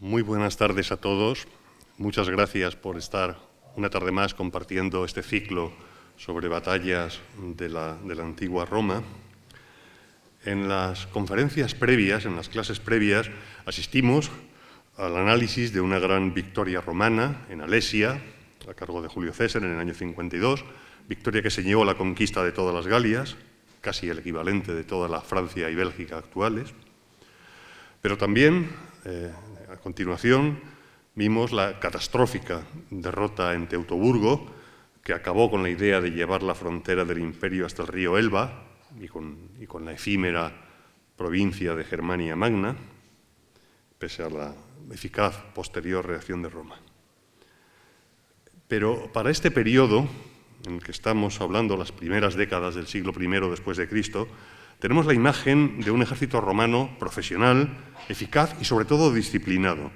Muy buenas tardes a todos. Muchas gracias por estar una tarde más compartiendo este ciclo sobre batallas de la, antigua Roma. En las conferencias previas, en las clases previas, asistimos al análisis de una gran victoria romana en Alesia, a cargo de Julio César en el año 52, victoria que señaló la conquista de todas las Galias, casi el equivalente de toda la Francia y Bélgica actuales. Pero también, eh, a continuación, vimos la catastrófica derrota en Teutoburgo, que acabó con la idea de llevar la frontera del imperio hasta el río Elba y con, la efímera provincia de Germania Magna, pese a la eficaz posterior reacción de Roma. Pero para este periodo, en el que estamos hablando, las primeras décadas del siglo I después de Cristo, tenemos la imagen de un ejército romano profesional, eficaz y sobre todo disciplinado.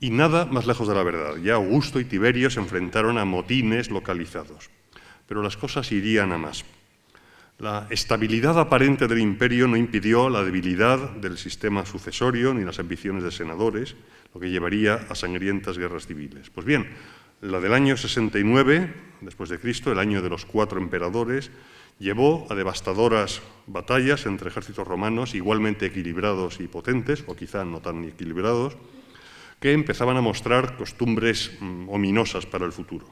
Y nada más lejos de la verdad. Ya Augusto y Tiberio se enfrentaron a motines localizados. Pero las cosas irían a más. La estabilidad aparente del imperio no impidió la debilidad del sistema sucesorio ni las ambiciones de senadores, lo que llevaría a sangrientas guerras civiles. Pues bien, la del año 69 después de Cristo, el año de los cuatro emperadores, llevó a devastadoras batallas entre ejércitos romanos igualmente equilibrados y potentes, o quizá no tan equilibrados, que empezaban a mostrar costumbres mm, ominosas para el futuro,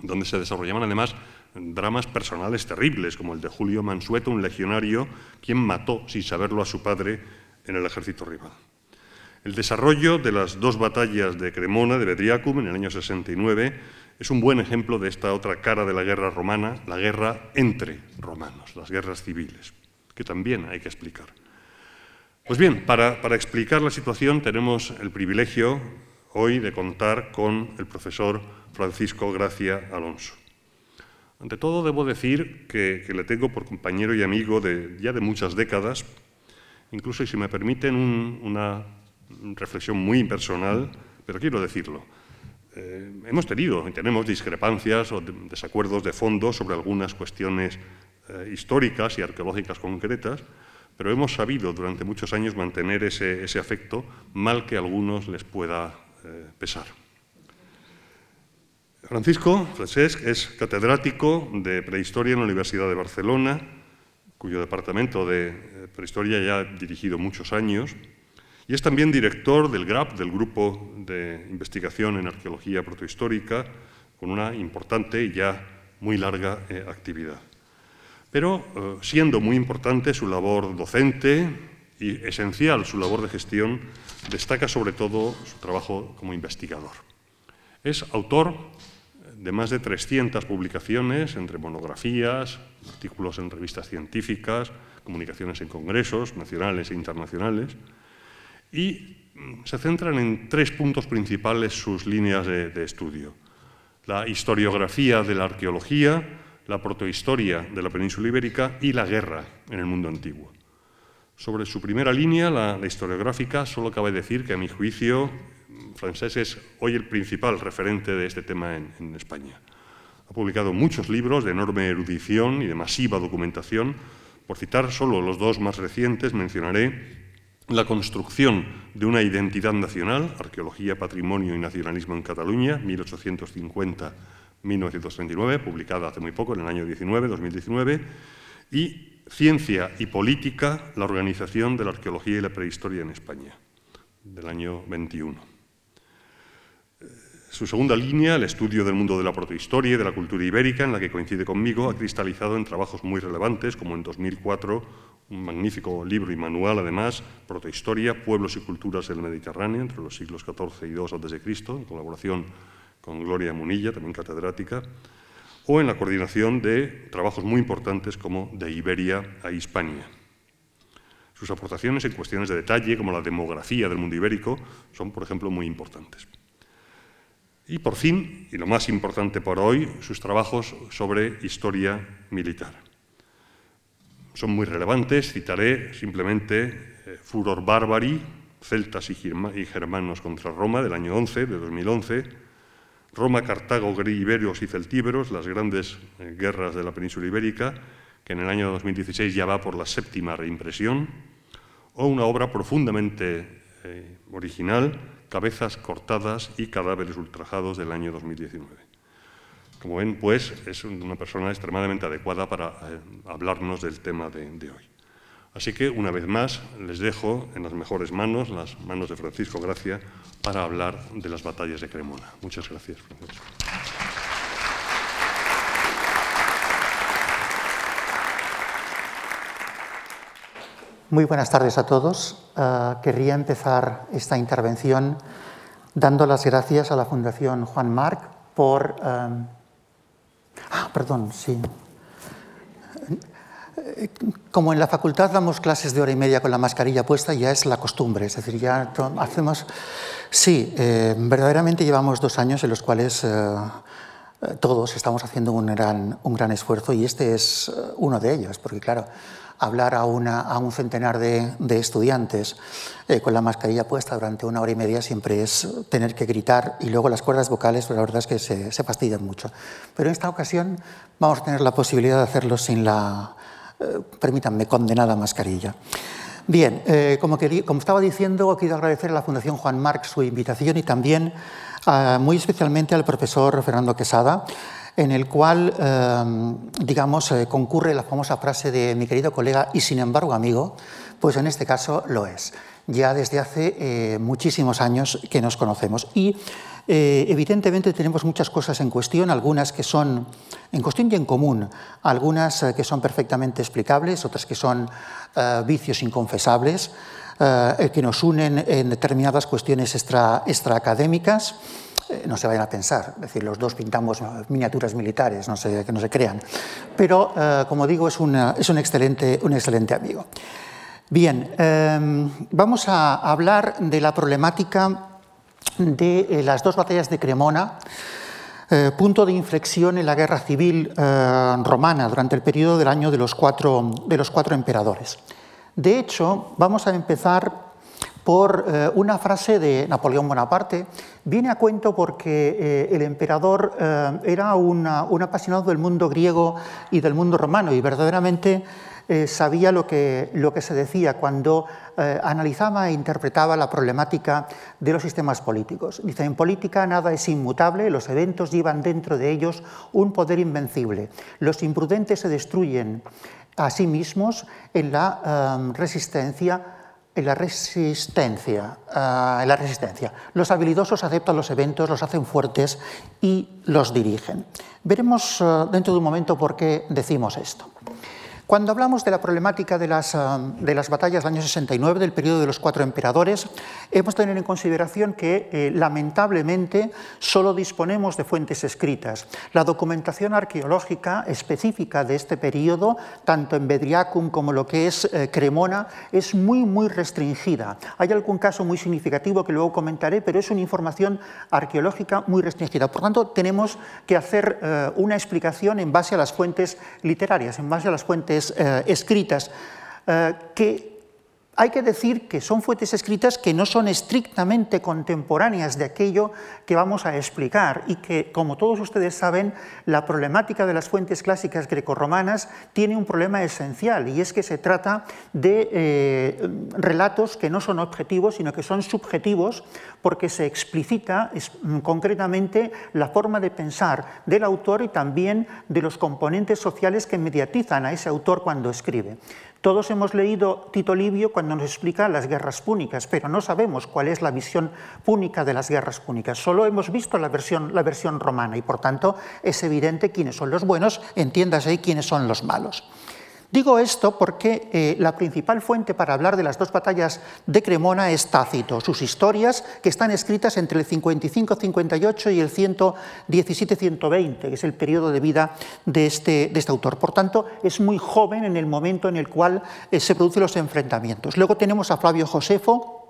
donde se desarrollaban además dramas personales terribles, como el de Julio Mansueto, un legionario, quien mató sin saberlo a su padre en el ejército rival. El desarrollo de las dos batallas de Cremona, de Bedriacum, en el año 69, es un buen ejemplo de esta otra cara de la guerra romana, la guerra entre romanos, las guerras civiles, que también hay que explicar. Pues bien, para, explicar la situación tenemos el privilegio hoy de contar con el profesor Francisco Gracia Alonso. Ante todo, debo decir que, le tengo por compañero y amigo de, ya de muchas décadas, incluso, si me permiten, un, una reflexión muy impersonal, pero quiero decirlo. Eh, hemos tenido y tenemos discrepancias o desacuerdos de fondo sobre algunas cuestiones eh, históricas y arqueológicas concretas, pero hemos sabido durante muchos años mantener ese, afecto, mal que a algunos les pueda eh, pesar. Francisco Francesc es catedrático de prehistoria en la Universidad de Barcelona, cuyo departamento de prehistoria ya ha dirigido muchos años, y es también director del GRAP, del Grupo de Investigación en Arqueología Protohistórica, con una importante y ya muy larga eh, actividad. Pero eh, siendo muy importante su labor docente y esencial su labor de gestión, destaca sobre todo su trabajo como investigador. Es autor de más de 300 publicaciones entre monografías, artículos en revistas científicas, comunicaciones en congresos nacionales e internacionales, y mm, se centran en tres puntos principales sus líneas de, estudio. La historiografía de la arqueología, la protohistoria de la península ibérica y la guerra en el mundo antiguo. Sobre su primera línea, la, historiográfica, solo cabe decir que a mi juicio Francés es hoy el principal referente de este tema en España. Ha publicado muchos libros de enorme erudición y de masiva documentación. Por citar solo los dos más recientes, mencionaré la construcción de una identidad nacional, Arqueología, Patrimonio y Nacionalismo en Cataluña, 1850-1939, publicada hace muy poco, en el año 19, 2019, y Ciencia y Política, la organización de la arqueología y la prehistoria en España, del año 21. Su segunda línea, el estudio del mundo de la protohistoria y de la cultura ibérica, en la que coincide conmigo, ha cristalizado en trabajos muy relevantes, como en 2004 un magnífico libro y manual, además, Protohistoria, Pueblos y Culturas del Mediterráneo, entre los siglos XIV y II a.C., en colaboración con Gloria Munilla, también catedrática, o en la coordinación de trabajos muy importantes como De Iberia a Hispania. Sus aportaciones en cuestiones de detalle, como la demografía del mundo ibérico, son, por ejemplo, muy importantes. Y por fin, y lo más importante por hoy, sus trabajos sobre historia militar son muy relevantes. Citaré simplemente eh, Furor Barbari, celtas y, germanos contra Roma, del año 11, de 2011, Roma, Cartago, Iberios y Celtíberos, las grandes eh, guerras de la península ibérica, que en el año 2016 ya va por la séptima reimpresión, o una obra profundamente eh, original cabezas cortadas y cadáveres ultrajados del año 2019. Como ven, pues, es una persona extremadamente adecuada para eh, hablarnos del tema de, hoy. Así que, una vez más, les dejo en las mejores manos, las manos de Francisco Gracia, para hablar de las batallas de Cremona. Muchas gracias, Francisco. Muy buenas tardes a todos. Eh, querría empezar esta intervención dando las gracias a la Fundación Juan Marc por... Eh, ah, perdón, sí. Como en la facultad damos clases de hora y media con la mascarilla puesta, ya es la costumbre, es decir, ya hacemos... Sí, eh, verdaderamente llevamos dos años en los cuales todos estamos haciendo un gran, un gran esfuerzo y este es uno de ellos, porque claro, hablar a, un centenar de, estudiantes eh, con la mascarilla puesta durante una hora y media siempre es tener que gritar y luego las cuerdas vocales, la verdad es que se, fastidian mucho. Pero en esta ocasión vamos a tener la posibilidad de hacerlo sin la, eh, permítanme, condenada mascarilla. Bien, eh, como, como, estaba diciendo, quiero agradecer a la Fundación Juan Marc su invitación y también muy especialmente al profesor Fernando Quesada, en el cual, em, digamos, eh, concurre la famosa frase de mi querido colega y sin embargo amigo, pues en este caso lo es. Ya desde hace eh, muchísimos años que nos conocemos y eh, evidentemente tenemos muchas cosas en cuestión, algunas que son en cuestión y en común, algunas que son perfectamente explicables, otras que son vicios inconfesables, que nos unen en determinadas cuestiones extra, extraacadémicas. Eh, no se vayan a pensar, es decir, los dos pintamos miniaturas militares, no se, que no se crean. Pero, eh, como digo, es, es un, excelente, un excelente amigo. Bien, em, vamos a hablar de la problemática de eh, las dos batallas de Cremona, punto de inflexión en la guerra civil romana durante el periodo del año de los, cuatro, de los cuatro emperadores. De hecho, vamos a empezar por eh, una frase de Napoleón Bonaparte. Viene a cuento porque eh, el emperador eh, era un apasionado del mundo griego y del mundo romano y verdaderamente sabía lo que, lo que se decía cuando analizaba e interpretaba la problemática de los sistemas políticos. Dice, en política nada es inmutable, los eventos llevan dentro de ellos un poder invencible. Los imprudentes se destruyen a sí mismos en la resistencia en la resistencia, en la resistencia. Los habilidosos aceptan los eventos, los hacen fuertes y los dirigen. Veremos ah, dentro de un momento por qué decimos esto. Cuando hablamos de la problemática de las, ah, de las, batallas del año 69, del periodo de los cuatro emperadores, hemos de tener en consideración que eh, lamentablemente solo disponemos de fuentes escritas. La documentación arqueológica específica de este periodo, tanto en Bedriacum como lo que es eh, Cremona, es muy, muy restringida. Hay algún caso muy significativo que luego comentaré, pero es una información arqueológica muy restringida. Por tanto, tenemos que hacer eh, una explicación en base a las fuentes literarias, en base a las fuentes eh, escritas, eh, que hay que decir que son fuentes escritas que no son estrictamente contemporáneas de aquello que vamos a explicar y que, como todos ustedes saben, la problemática de las fuentes clásicas grecorromanas tiene un problema esencial y es que se trata de eh, relatos que no son objetivos, sino que son subjetivos porque se explicita concretamente la forma de pensar del autor y también de los componentes sociales que mediatizan a ese autor cuando escribe. Todos hemos leído Tito Livio cuando nos explica las guerras púnicas, pero no sabemos cuál es la visión púnica de las guerras púnicas. Solo hemos visto la versión, la versión romana y, por tanto, es evidente quiénes son los buenos, entiéndase quiénes son los malos. Digo esto porque eh, la principal fuente para hablar de las dos batallas de Cremona es Tácito, sus historias que están escritas entre el 55-58 y el 117-120, que es el periodo de vida de este, de este, autor. Por tanto, es muy joven en el momento en el cual eh, se producen los enfrentamientos. Luego tenemos a Flavio Josefo,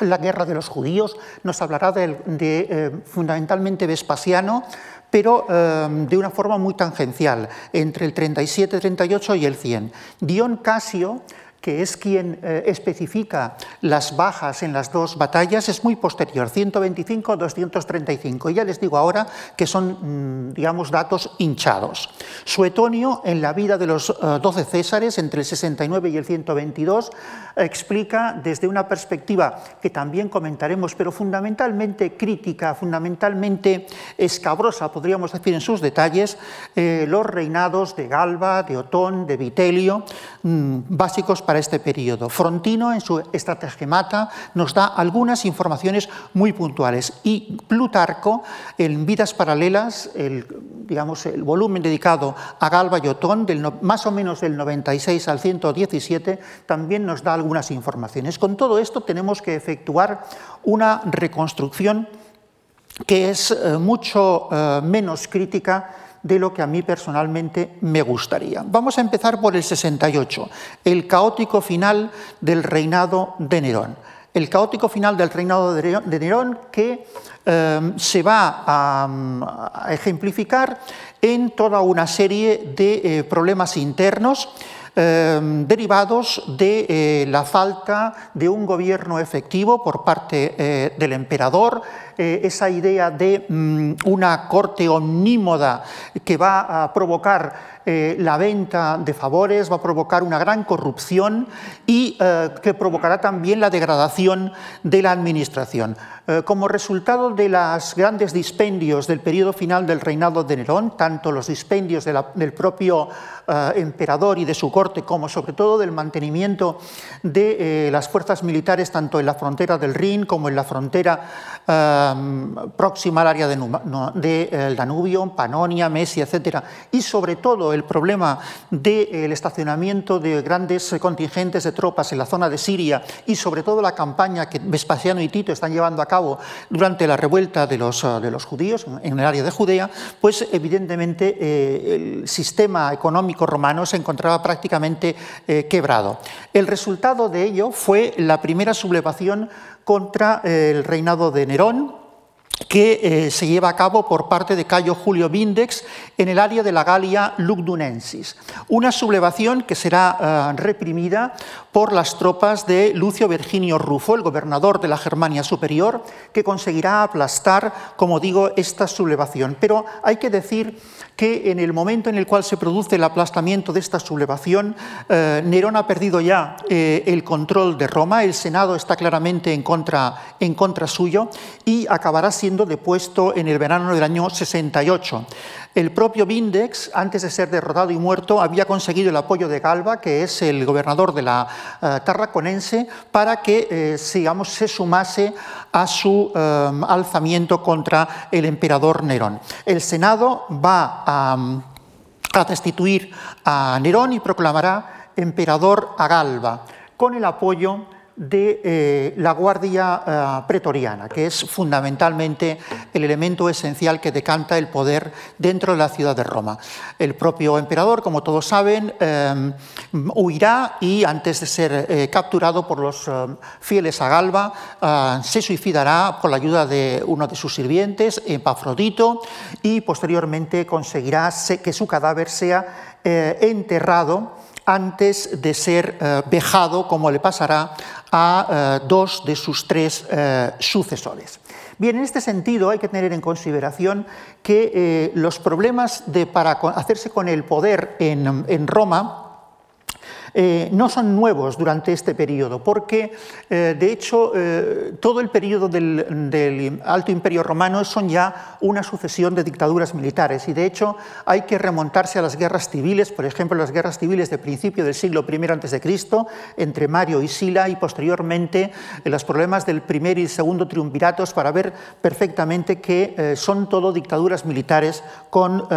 la guerra de los judíos, nos hablará de, eh, fundamentalmente Vespasiano, pero em, de una forma muy tangencial, entre el 37, 38 y el 100. Dion Casio que es quien eh, especifica las bajas en las dos batallas, es muy posterior, 125-235. Y ya les digo ahora que son, mm, digamos, datos hinchados. Suetonio, en la vida de los 12 eh, Césares, entre el 69 y el 122, explica desde una perspectiva que también comentaremos, pero fundamentalmente crítica, fundamentalmente escabrosa, podríamos decir en sus detalles, eh, los reinados de Galba, de Otón, de Vitelio, mm, básicos para para este periodo. Frontino, en su Estrategemata, nos da algunas informaciones muy puntuales y Plutarco, en Vidas Paralelas, el, digamos, el volumen dedicado a Galba y Otón, del más o menos del 96 al 117, también nos da algunas informaciones. Con todo esto tenemos que efectuar una reconstrucción que es eh, mucho eh, menos crítica de lo que a mí personalmente me gustaría. Vamos a empezar por el 68, el caótico final del reinado de Nerón. El caótico final del reinado de Nerón que em, se va a, ejemplificar en toda una serie de eh, problemas internos em, derivados de eh, la falta de un gobierno efectivo por parte eh, del emperador, eh, esa idea de mm, una corte omnímoda que va a provocar eh, la venta de favores, va a provocar una gran corrupción y eh, que provocará también la degradación de la administración. como resultado de los grandes dispendios del periodo final del reinado de Nerón, tanto los dispendios del propio emperador y de su corte, como sobre todo del mantenimiento de las fuerzas militares tanto en la frontera del Rin como en la frontera próxima al área del de, eh, Danubio, Panonia, Mesia, etc. Y sobre todo el problema del estacionamiento de grandes contingentes de tropas en la zona de Siria y sobre todo la campaña que Vespasiano y Tito están llevando a cabo durante la revuelta de los, de los judíos en el área de Judea, pues evidentemente eh, el sistema económico romano se encontraba prácticamente eh, quebrado. El resultado de ello fue la primera sublevación contra el reinado de Nerón, que eh, se lleva a cabo por parte de Cayo Julio Vindex en el área de la Galia Lugdunensis. Una sublevación que será eh, reprimida por las tropas de Lucio Virginio Rufo, el gobernador de la Germania Superior, que conseguirá aplastar, como digo, esta sublevación. Pero hay que decir que en el momento en el cual se produce el aplastamiento de esta sublevación, eh, Nerón ha perdido ya eh, el control de Roma, el Senado está claramente en contra, en contra suyo y acabará siendo depuesto en el verano del año 68. El propio Vindex, antes de ser derrotado y muerto, había conseguido el apoyo de Galba, que es el gobernador de la eh, Tarraconense, para que eh, se sumase a su eh, alzamiento contra el emperador Nerón. El Senado va a, a destituir a Nerón y proclamará emperador a Galba, con el apoyo de eh, la Guardia eh, Pretoriana, que es fundamentalmente el elemento esencial que decanta el poder dentro de la ciudad de Roma. El propio emperador, como todos saben, eh, huirá y antes de ser capturado por los fieles a Galba, se suicidará con la ayuda de uno de sus sirvientes, Epafrodito, y posteriormente conseguirá que su cadáver sea enterrado antes de ser vejado, como le pasará a eh, dos de sus tres eh, sucesores. Bien, en este sentido hay que tener en consideración que eh, los problemas de, para hacerse con el poder en Roma eh, no son nuevos durante este periodo, porque eh, de hecho eh, todo el periodo del, Alto Imperio Romano son ya una sucesión de dictaduras militares y de hecho hay que remontarse a las guerras civiles, por ejemplo las guerras civiles de principio del siglo I a.C. entre Mario y Sila y posteriormente los problemas del primer y segundo triunviratos para ver perfectamente que son todo dictaduras militares con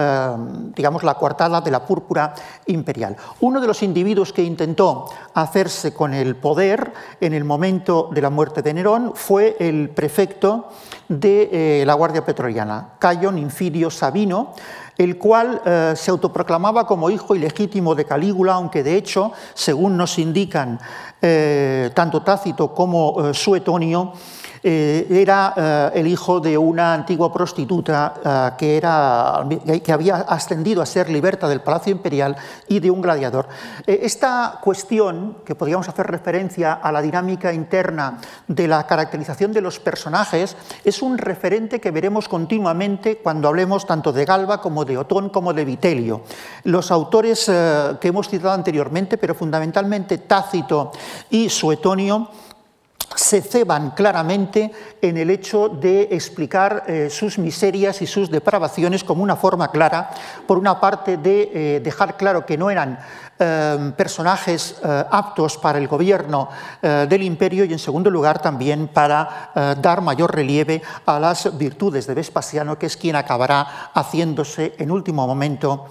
digamos la coartada de la púrpura imperial. Uno de los individuos que intentó hacerse con el poder en el momento de la muerte de Nerón fue el prefecto de eh, la Guardia Petroliana, Cayo Ninfirio Sabino, el cual eh, se autoproclamaba como hijo ilegítimo de Calígula, aunque de hecho, según nos indican eh, tanto Tácito como Suetonio, era el hijo de una antigua prostituta que, era, que había ascendido a ser liberta del Palacio Imperial y de un gladiador. esta cuestión, que podríamos hacer referencia a la dinámica interna de la caracterización de los personajes, es un referente que veremos continuamente cuando hablemos tanto de Galba como de Otón como de Vitelio. Los autores eh, que hemos citado anteriormente, pero fundamentalmente Tácito y Suetonio, se ceban claramente en el hecho de explicar eh, sus miserias y sus depravaciones como una forma clara, por una parte de eh, dejar claro que no eran eh, personajes aptos para el gobierno del imperio y en segundo lugar también para dar mayor relieve a las virtudes de Vespasiano, que es quien acabará haciéndose en último momento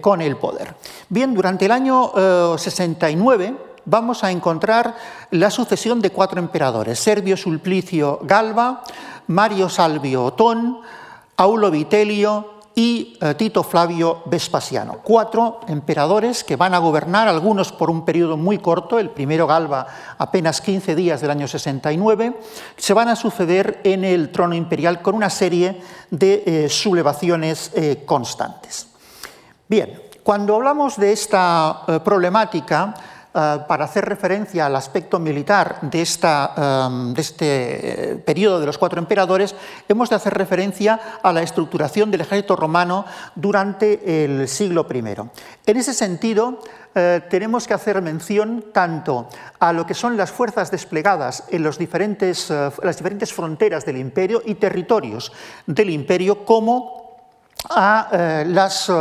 con el poder. Bien, durante el año 69, vamos a encontrar la sucesión de cuatro emperadores, Servio Sulplicio Galba, Mario Salvio Otón, Aulo Vitelio y eh, Tito Flavio Vespasiano. Cuatro emperadores que van a gobernar, algunos por un periodo muy corto, el primero Galba apenas 15 días del año 69, se van a suceder en el trono imperial con una serie de eh, sublevaciones eh, constantes. Bien, cuando hablamos de esta problemática, para hacer referencia al aspecto militar de, esta, em, de este eh, periodo de los cuatro emperadores, hemos de hacer referencia a la estructuración del ejército romano durante el siglo I. En ese sentido, eh, tenemos que hacer mención tanto a lo que son las fuerzas desplegadas en las diferentes fronteras del imperio y territorios del imperio, como a las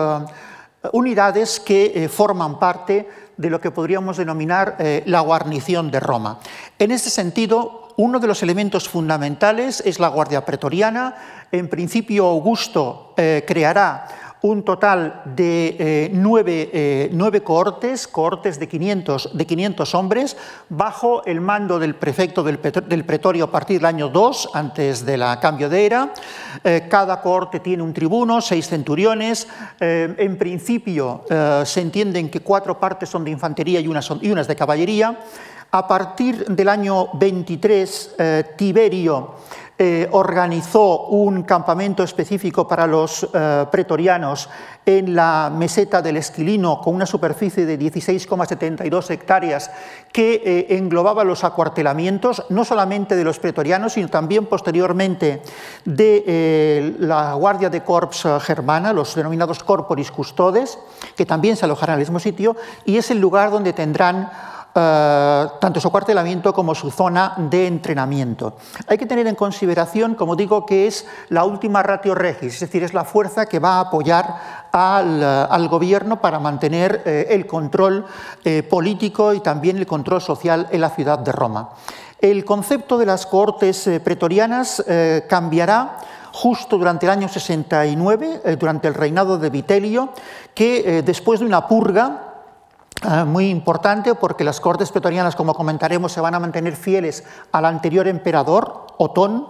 unidades que forman parte de lo que podríamos denominar eh, la guarnición de Roma. En este sentido, uno de los elementos fundamentales es la Guardia Pretoriana. En principio, Augusto eh, creará un total de eh, eh, nueve, cohortes, cohortes de 500, de 500 hombres, bajo el mando del prefecto del, pretorio a partir del año 2, antes del cambio de era. Eh, cada cohorte tiene un tribuno, seis centuriones. en principio se entienden que cuatro partes son de infantería y unas, y unas de caballería. A partir del año 23, Tiberio eh, organizó un campamento específico para los eh, pretorianos en la meseta del Esquilino con una superficie de 16,72 hectáreas que eh, englobaba los acuartelamientos no solamente de los pretorianos, sino también posteriormente de la Guardia de Corps germana, los denominados corporis custodes, que también se alojarán en el mismo sitio, y es el lugar donde tendrán eh, tanto su acuartelamiento como su zona de entrenamiento. Hay que tener en consideración, como digo, que es la última ratio regis, es decir, es la fuerza que va a apoyar al, gobierno para mantener eh, el control eh, político y también el control social en la ciudad de Roma. El concepto de las cohortes pretorianas cambiará justo durante el año 69, durante el reinado de Vitelio, que después de una purga, muy importante porque las cortes pretorianas, como comentaremos, se van a mantener fieles al anterior emperador, Otón,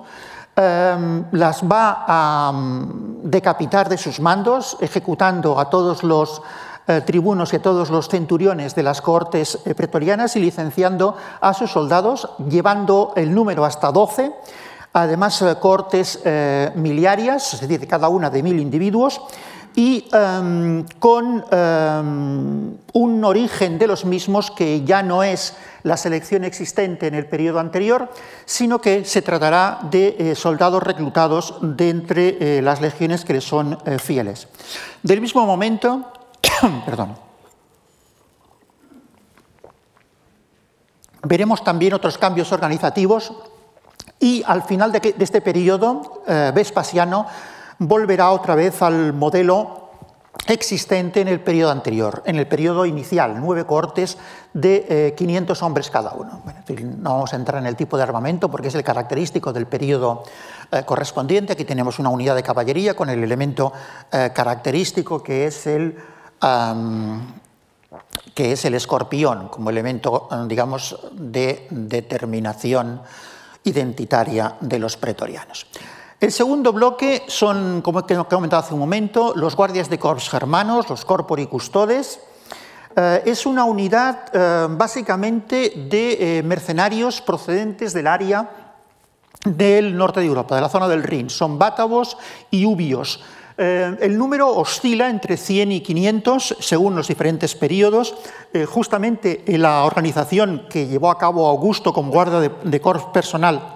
em, las va a mm, decapitar de sus mandos, ejecutando a todos los eh, tribunos y a todos los centuriones de las cortes eh, pretorianas y licenciando a sus soldados, llevando el número hasta 12, además eh, cortes miliarias, es decir, cada una de mil individuos, y em, con em, un origen de los mismos que ya no es la selección existente en el periodo anterior, sino que se tratará de eh, soldados reclutados de entre eh, las legiones que les son eh, fieles. Del mismo momento, perdón, veremos también otros cambios organizativos y al final de este periodo, Vespasiano volverá otra vez al modelo existente en el periodo anterior, en el periodo inicial, nueve cortes de 500 eh, hombres cada uno. no vamos a entrar en el tipo de armamento porque es el característico del periodo eh, correspondiente. Aquí tenemos una unidad de caballería con el elemento eh, característico que es el, que es el escorpión, como elemento, digamos, de determinación identitaria de los pretorianos. El segundo bloque son, como he comentado hace un momento, los guardias de corps germanos, los corpori custodes. Eh, es una unidad eh, básicamente de eh, mercenarios procedentes del área del norte de Europa, de la zona del Rin. Son bátavos y ubios. El número oscila entre 100 y 500 según los diferentes periodos. Justamente la organización que llevó a cabo Augusto como guarda de corps personal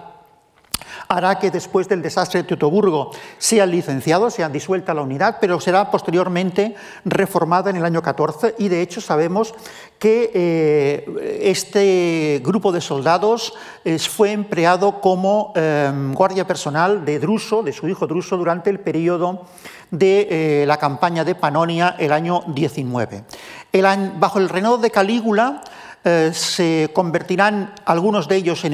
hará que después del desastre de Teutoburgo sean licenciados, sean disuelta la unidad, pero será posteriormente reformada en el año 14 y de hecho sabemos que eh, este grupo de soldados fue empleado como em, guardia personal de Druso, de su hijo Druso, durante el periodo de eh, la campaña de Panonia el año 19. bajo el reinado de Calígula, eh, se convertirán algunos de ellos en,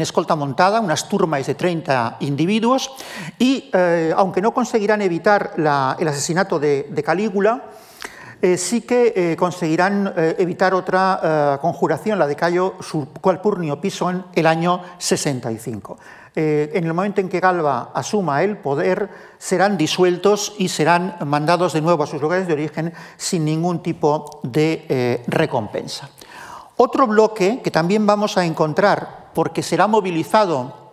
escolta montada, unas turmas de 30 individuos, y aunque no conseguirán evitar el asesinato de Calígula, eh, sí que eh, conseguirán eh, evitar otra conjuración, la de Cayo Cualpurnio Piso en el año 65. en el momento en que Galba asuma el poder, serán disueltos y serán mandados de nuevo a sus lugares de origen sin ningún tipo de recompensa. Otro bloque que también vamos a encontrar, porque será movilizado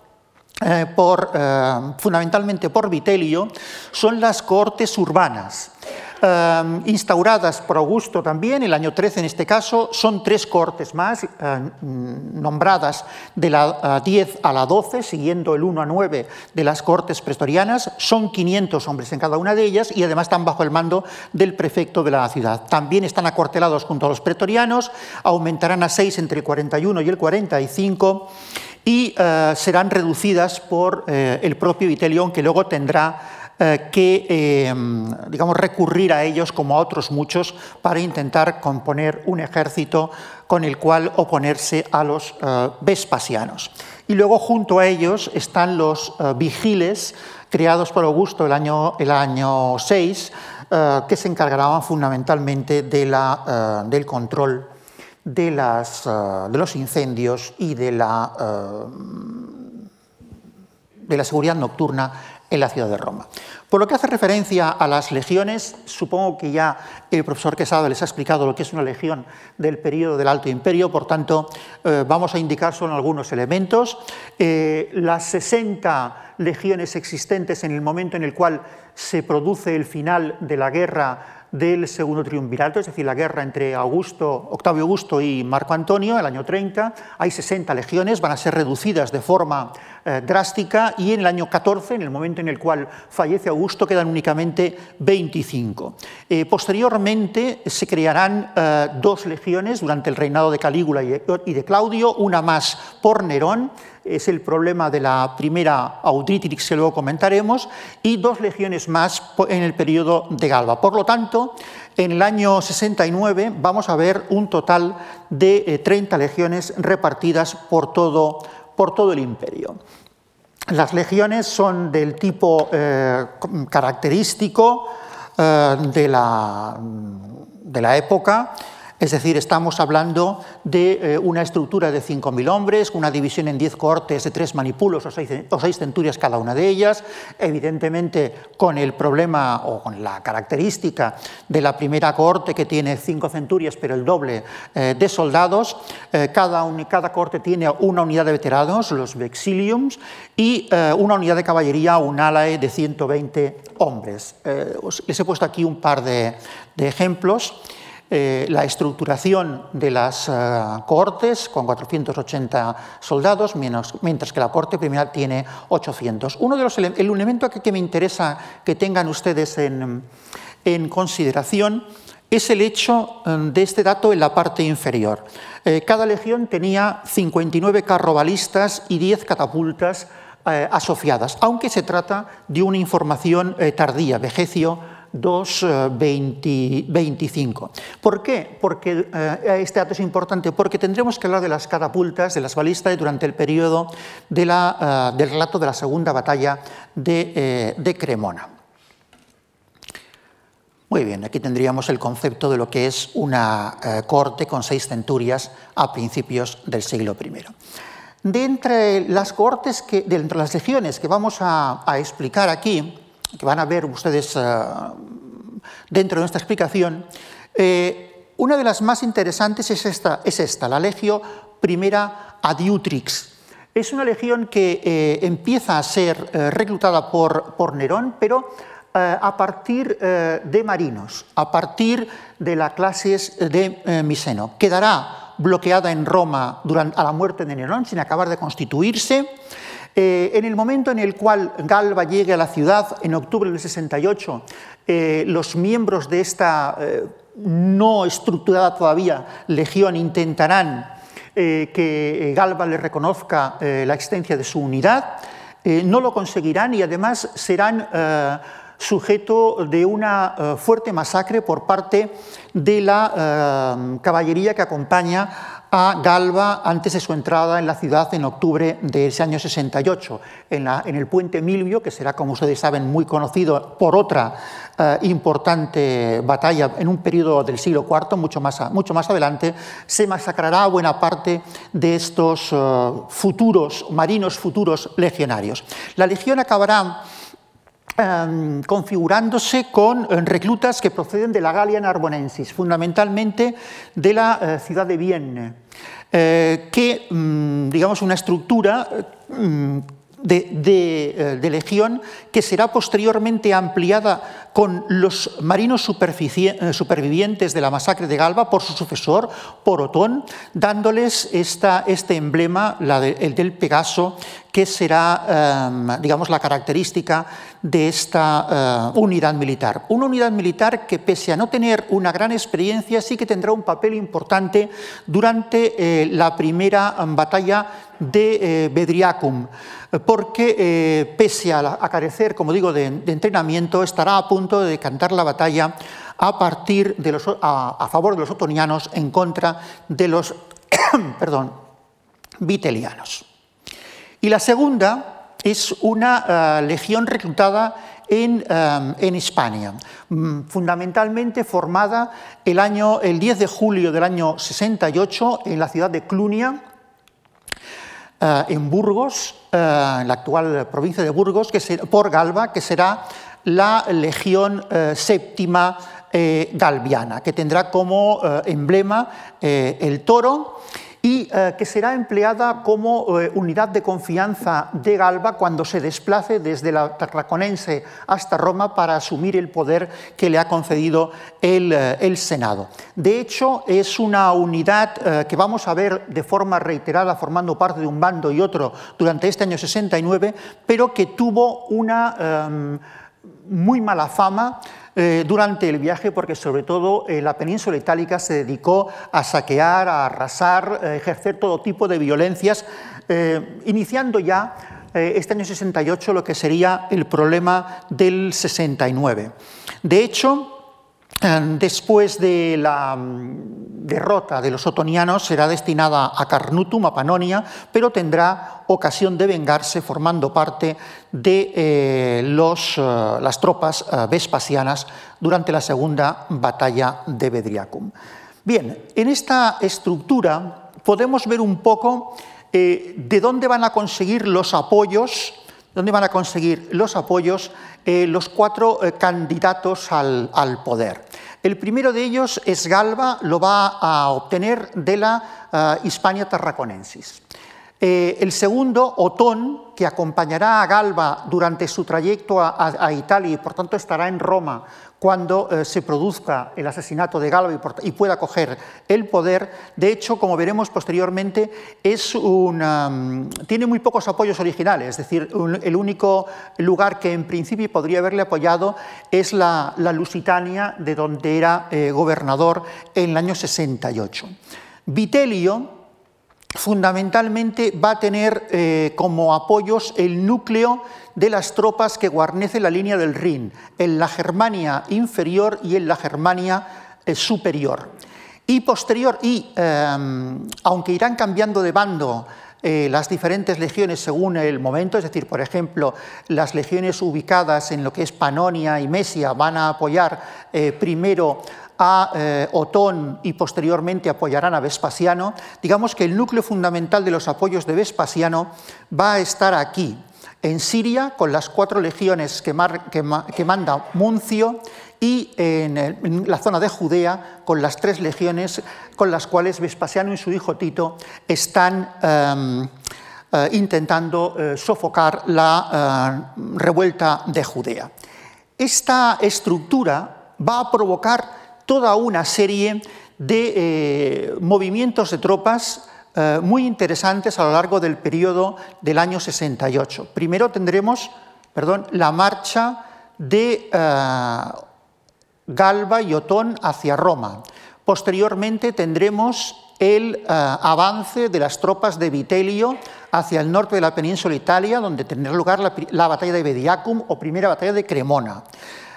por, fundamentalmente por Vitelio, son las cohortes urbanas. Em, instauradas por Augusto también, el año 13 en este caso, son tres cortes más, em, nombradas de la 10 a la 12, siguiendo el 1 a 9 de las cortes pretorianas, son 500 hombres en cada una de ellas y además están bajo el mando del prefecto de la ciudad. También están acuartelados junto a los pretorianos, aumentarán a 6 entre el 41 y el 45 y eh, serán reducidas por eh, el propio Vitelión, que luego tendrá eh, que em, digamos, recurrir a ellos, como a otros muchos, para intentar componer un ejército con el cual oponerse a los eh, vespasianos. Y luego junto a ellos están los eh, vigiles, creados por Augusto el año, el año 6, que se encargaban fundamentalmente de la, del control de, las, de, los incendios y de la, de la seguridad nocturna en la ciudad de Roma. Por lo que hace referencia a las legiones, supongo que ya el profesor Quesada les ha explicado lo que es una legión del periodo del Alto Imperio, por tanto eh, vamos a indicar solo algunos elementos. Eh, las 60 legiones existentes en el momento en el cual se produce el final de la guerra del segundo triunvirato, es decir, la guerra entre Augusto, Octavio Augusto y Marco Antonio, el año 30. Hay 60 legiones, van a ser reducidas de forma eh, drástica y en el año 14, en el momento en el cual fallece Augusto, quedan únicamente 25. Eh, posteriormente se crearán eh, dos legiones durante el reinado de Calígula y de Claudio, una más por Nerón, es el problema de la primera Auditrix que luego comentaremos, y dos legiones más en el periodo de Galba. Por lo tanto, en el año 69 vamos a ver un total de 30 eh, legiones repartidas por todo, por todo el imperio. Las legiones son del tipo eh, característico eh, de, la, de la época, es decir, estamos hablando de eh, una estructura de 5.000 hombres, una división en 10 cohortes de 3 manipulos o 6 centurias cada una de ellas, evidentemente con el problema o con la característica de la primera cohorte que tiene 5 centurias pero el doble eh, de soldados. Eh, cada, cada cohorte tiene una unidad de veteranos, los vexiliums, y una unidad de caballería, un alae de 120 hombres. les he puesto aquí un par de ejemplos. Eh, la estructuración de las eh, cohortes con 480 soldados, mientras que la corte primera tiene 800. Uno de los el elemento que, me interesa que tengan ustedes en, consideración es el hecho eh, de este dato en la parte inferior. cada legión tenía 59 carrobalistas y 10 catapultas asociadas, aunque se trata de una información tardía. Vegecio 2.25. Eh, ¿Por qué? Porque eh, este dato es importante, porque tendremos que hablar de las catapultas, de las balistas durante el periodo eh, del relato de la segunda batalla de, Cremona. Muy bien, aquí tendríamos el concepto de lo que es una corte con seis centurias a principios del siglo I. De entre las que, de entre las legiones que vamos a explicar aquí, que van a ver ustedes eh, dentro de nuestra explicación, eh, una de las más interesantes es esta, es esta la legio primera adiutrix. Es una legión que eh, empieza a ser reclutada por, por, Nerón, pero a partir de marinos, a partir de las clases de Miseno. Quedará bloqueada en Roma durante, a la muerte de Nerón, sin acabar de constituirse. En el momento en el cual Galba llegue a la ciudad, en octubre del 68, los miembros de esta no estructurada todavía legión intentarán eh, que eh, Galba le reconozca eh, la existencia de su unidad, no lo conseguirán y además serán sujeto de una fuerte masacre por parte de la caballería que acompaña a Galba antes de su entrada en la ciudad en octubre de ese año 68, en, en el puente Milvio, que será, como ustedes saben, muy conocido por otra eh, importante batalla en un periodo del siglo IV, mucho más, mucho más adelante, se masacrará buena parte de estos eh, futuros, marinos futuros legionarios. La legión acabará em, configurándose con eh, reclutas que proceden de la Galia Narbonensis, fundamentalmente de la ciudad de Vienne. Eh, que, mm, digamos, una estructura mm, de, legión que será posteriormente ampliada con los marinos eh, supervivientes de la masacre de Galba por su sucesor, por Otón, dándoles esta, este emblema, el del Pegaso, que será, em, digamos, la característica de esta eh, unidad militar. Una unidad militar que, pese a no tener una gran experiencia, sí que tendrá un papel importante durante eh, la primera em, batalla de Bedriacum porque pese a, carecer, como digo, de, entrenamiento, estará a punto de decantar la batalla a, partir de los, a, favor de los otonianos en contra de los perdón, vitelianos. Y la segunda es una eh, legión reclutada en, eh, en, España, mm, fundamentalmente formada el, año, el 10 de julio del año 68 en la ciudad de Clunia, en Burgos, eh, en la actual provincia de Burgos, que por Galba, que será la Legión eh, Séptima eh, Galviana, que tendrá como emblema el toro y eh, que será empleada como eh, unidad de confianza de Galba cuando se desplace desde la Tarraconense hasta Roma para asumir el poder que le ha concedido el, eh, el Senado. De hecho, es una unidad que vamos a ver de forma reiterada formando parte de un bando y otro durante este año 69, pero que tuvo una em, muy mala fama eh, durante el viaje porque sobre todo eh, la península itálica se dedicó a saquear, a arrasar, a ejercer todo tipo de violencias, eh, iniciando ya este año 68 lo que sería el problema del 69. De hecho, Después de la mm, derrota de los otonianos será destinada a Carnutum, a Panonia, pero tendrá ocasión de vengarse formando parte de eh, eh, las tropas eh, vespasianas durante la segunda batalla de Bedriacum. Bien, en esta estructura podemos ver un poco de dónde van a conseguir los apoyos, dónde van a conseguir los apoyos los cuatro candidatos al, al poder. El primero de ellos es Galba, lo va a obtener de la uh, Hispania Tarraconensis. Eh, el segundo, Otón, que acompañará a Galba durante su trayecto a, a Italia y por tanto estará en Roma cuando eh, se produzca el asesinato de Galba y, pueda coger el poder. De hecho, como veremos posteriormente, es mm, tiene muy pocos apoyos originales, es decir, el único lugar que en principio podría haberle apoyado es la, Lusitania, de donde era eh, gobernador en el año 68. Vitelio, fundamentalmente va a tener eh, como apoyos el núcleo de las tropas que guarnece la línea del Rin, en la Germania inferior y en la Germania eh, superior. Y posterior, y em, aunque irán cambiando de bando eh, las diferentes legiones según el momento, es decir, por ejemplo, las legiones ubicadas en lo que es Panonia y Mesia van a apoyar primero a eh, Otón y posteriormente apoyarán a Vespasiano, digamos que el núcleo fundamental de los apoyos de Vespasiano va a estar aquí, en Siria, con las cuatro legiones que, manda Muncio, y en, la zona de Judea, con las tres legiones con las cuales Vespasiano y su hijo Tito están... Em, intentando sofocar la revuelta de Judea. Esta estructura va a provocar toda una serie de movimientos de tropas muy interesantes a lo largo del periodo del año 68. Primero tendremos perdón, la marcha de Galba y Otón hacia Roma. Posteriormente tendremos el eh, avance de las tropas de Vitelio hacia el norte de la península Italia, donde tendrá lugar la, batalla de Bediacum o primera batalla de Cremona.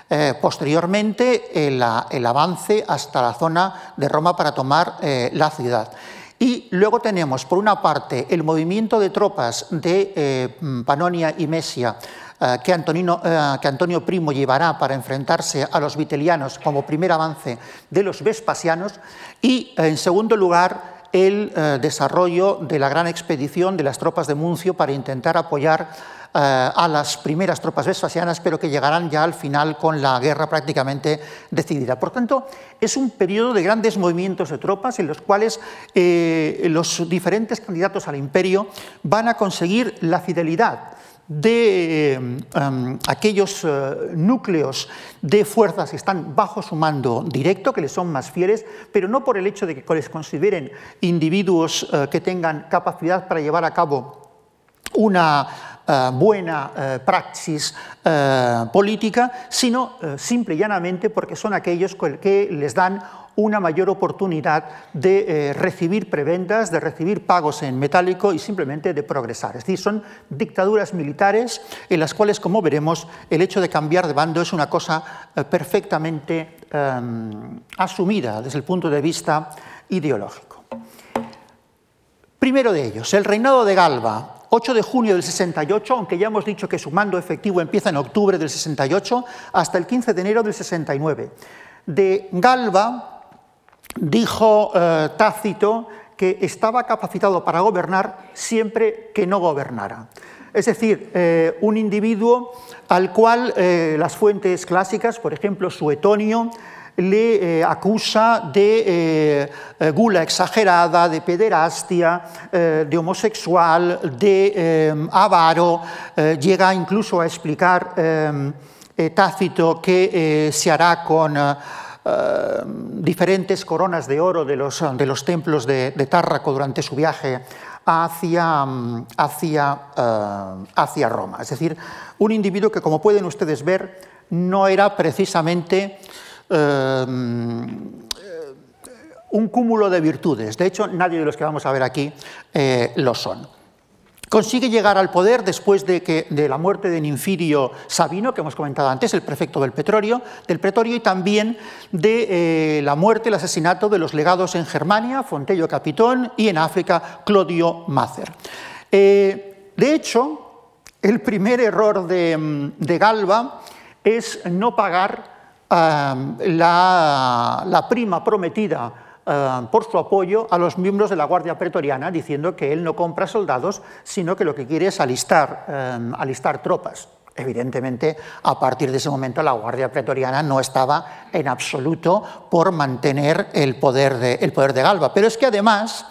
Eh, posteriormente, el, avance hasta la zona de Roma para tomar eh, la ciudad. Y luego tenemos, por una parte, el movimiento de tropas de Panonia y Mesia eh, que, eh, que, Antonio Primo llevará para enfrentarse a los vitelianos como primer avance de los vespasianos y, en segundo lugar, el eh, desarrollo de la gran expedición de las tropas de Muncio para intentar apoyar a las primeras tropas vespasianas, pero que llegarán ya al final con la guerra prácticamente decidida. Por tanto, es un periodo de grandes movimientos de tropas en los cuales los diferentes candidatos al imperio van a conseguir la fidelidad de em, aquellos eh, núcleos de fuerzas que están bajo su mando directo, que les son más fieles, pero no por el hecho de que les consideren individuos eh, que tengan capacidad para llevar a cabo una eh, buena praxis política, sino simple y llanamente porque son aquellos que les dan una mayor oportunidad de eh, recibir prebendas, de recibir pagos en metálico y simplemente de progresar. Es decir, son dictaduras militares en las cuales, como veremos, el hecho de cambiar de bando es una cosa eh, perfectamente em, asumida desde el punto de vista ideológico. Primero de ellos, el reinado de Galba, 8 de junio del 68, aunque ya hemos dicho que su mando efectivo empieza en octubre del 68, hasta el 15 de enero del 69. De Galba dijo eh, Tácito que estaba capacitado para gobernar siempre que no gobernara. Es decir, eh, un individuo al cual eh, las fuentes clásicas, por ejemplo Suetonio, le acusa de gula exagerada, de pederastia, de homosexual, de avaro, llega incluso a explicar Tácito que se hará con eh, diferentes coronas de oro de los, templos de, de, Tárraco durante su viaje hacia, hacia, eh, hacia Roma. Es decir, un individuo que, como pueden ustedes ver, no era precisamente eh, un cúmulo de virtudes. De hecho, nadie de los que vamos a ver aquí lo son. Consigue llegar al poder después de, que, de la muerte de Ninfirio Sabino, que hemos comentado antes, el prefecto del, Petróleo, del Pretorio, y también de eh, la muerte, el asesinato de los legados en Germania, Fontello Capitón, y en África, Clodio Mácer. Eh, de hecho, el primer error de, Galba es no pagar eh, la, la prima prometida eh, por su apoyo a los miembros de la Guardia Pretoriana, diciendo que él no compra soldados, sino que lo que quiere es alistar, eh, alistar tropas. Evidentemente, a partir de ese momento, la Guardia Pretoriana no estaba en absoluto por mantener el poder de, el poder de Galba. Pero es que además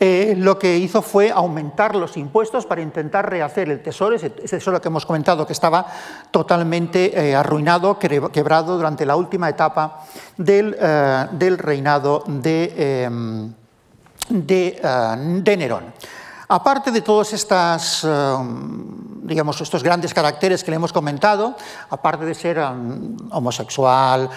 eh, lo que hizo fue aumentar los impuestos para intentar rehacer el tesoro, ese, tesoro que hemos comentado que estaba totalmente eh, arruinado, quebrado durante la última etapa del, eh, reinado de, de, Nerón. Aparte de todos estas, digamos, estos grandes caracteres que le hemos comentado, aparte de ser homosexual,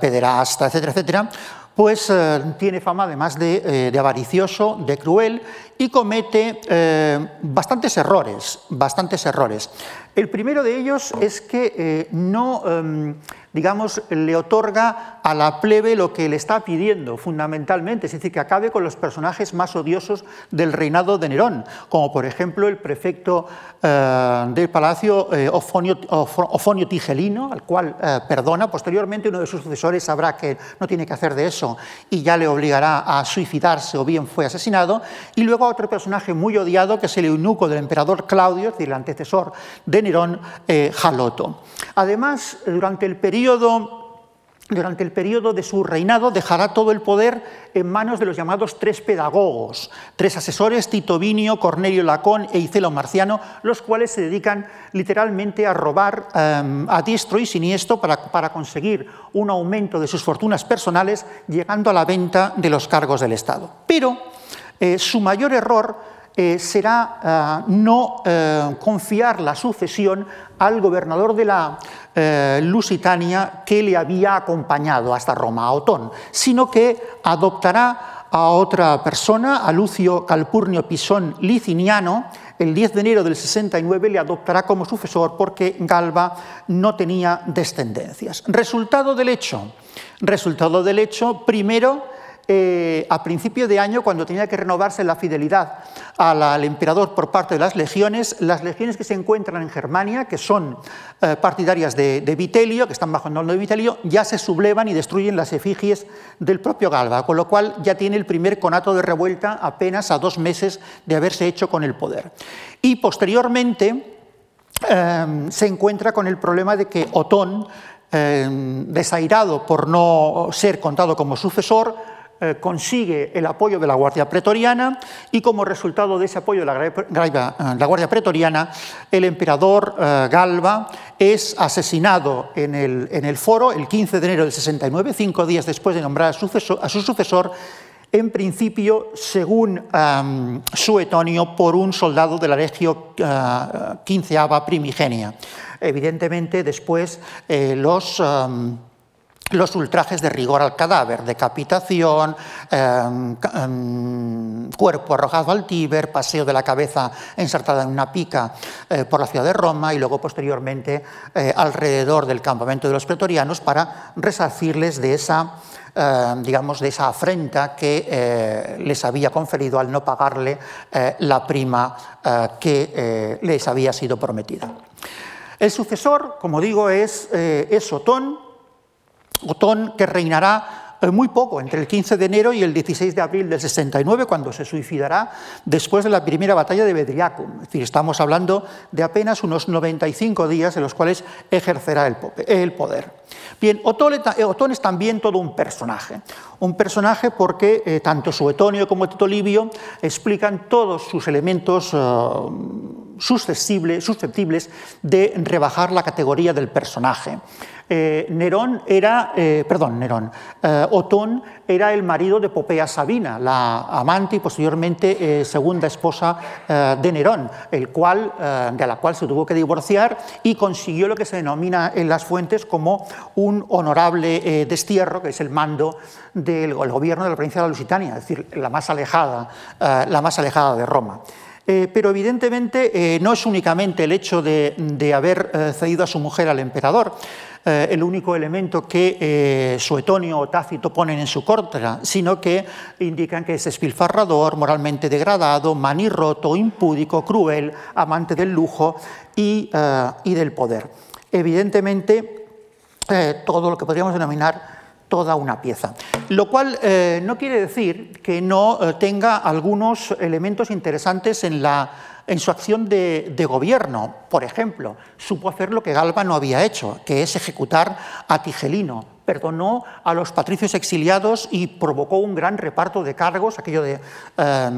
pederasta, etcétera, etcétera, pues eh, tiene fama además de, eh, de, avaricioso, de cruel y comete eh, bastantes errores, bastantes errores. El primero de ellos es que no em, digamos, le otorga a la plebe lo que le está pidiendo fundamentalmente, es decir, que acabe con los personajes más odiosos del reinado de Nerón, como por ejemplo el prefecto eh, del palacio eh, Ofonio, Tigelino, al cual eh, perdona, posteriormente uno de sus sucesores sabrá que no tiene que hacer de eso y ya le obligará a suicidarse o bien fue asesinado, y luego otro personaje muy odiado que es el eunuco del emperador Claudio, es decir, el antecesor de Nerón, Jaloto. Además, durante el periodo durante el de su reinado dejará todo el poder en manos de los llamados tres pedagogos, tres asesores, Tito Vinio, Cornelio Lacón e Icelo Marciano, los cuales se dedican literalmente a robar um, a diestro y siniestro para, para, conseguir un aumento de sus fortunas personales, llegando a la venta de los cargos del Estado. Pero eh, su mayor error eh, será uh, no uh, confiar la sucesión al gobernador de la eh, Lusitania que le había acompañado hasta Roma, a Otón, sino que adoptará a otra persona, a Lucio Calpurnio Pisón Liciniano, el 10 de enero del 69 le adoptará como sucesor porque Galba no tenía descendencias. Resultado del hecho, resultado del hecho, primero eh, a principio de año, cuando tenía que renovarse la fidelidad al, al, emperador por parte de las legiones, las legiones que se encuentran en Germania, que son eh, partidarias de, Vitelio, que están bajo el nombre de Vitelio, ya se sublevan y destruyen las efigies del propio Galba, con lo cual ya tiene el primer conato de revuelta apenas a dos meses de haberse hecho con el poder. Y posteriormente eh, se encuentra con el problema de que Otón, eh, desairado por no ser contado como sucesor, eh, consigue el apoyo de la Guardia Pretoriana y como resultado de ese apoyo de la, eh, Guardia Pretoriana, el emperador eh, Galba es asesinado en el, en el, foro el 15 de enero del 69, cinco días después de nombrar a, sucesor, su sucesor, en principio, según Suetonio, por un soldado de la Legio uh, primigenia. Evidentemente, después los... los ultrajes de rigor al cadáver, decapitación, eh, eh, cuerpo arrojado al Tíber, paseo de la cabeza ensartada en una pica eh, por la ciudad de Roma y luego posteriormente eh, alrededor del campamento de los pretorianos para resarcirles de esa, digamos, de esa afrenta que les había conferido al no pagarle la prima que les había sido prometida. El sucesor, como digo, es, es Otón, Otón, que reinará eh, muy poco, entre el 15 de enero y el 16 de abril del 69, cuando se suicidará después de la primera batalla de Bedriacum. Es decir, estamos hablando de apenas unos 95 días en los cuales ejercerá el poder. Bien, eh, Otón es también todo un personaje. Un personaje porque eh, tanto Suetonio como Tito Livio explican todos sus elementos susceptibles de rebajar la categoría del personaje. Eh, Nerón era, eh, perdón, Nerón, eh, Otón era el marido de Popea Sabina, la amante y posteriormente segunda esposa de Nerón, el cual, de la cual se tuvo que divorciar y consiguió lo que se denomina en las fuentes como un honorable destierro, que es el mando del gobierno de la provincia de la Lusitania, es decir, la más alejada, la más alejada de Roma. Eh, pero evidentemente eh, no es únicamente el hecho de, haber eh, cedido a su mujer al emperador el único elemento que Suetonio o Tácito ponen en su contra, sino que indican que es despilfarrador, moralmente degradado, manirroto, impúdico, cruel, amante del lujo y del poder. Evidentemente, todo lo que podríamos denominar toda una pieza. Lo cual eh, no quiere decir que no eh, tenga algunos elementos interesantes en, la, en su acción de, de, gobierno. Por ejemplo, supo hacer lo que Galba no había hecho, que es ejecutar a Tigelino. Perdonó a los patricios exiliados y provocó un gran reparto de cargos, aquello de, eh,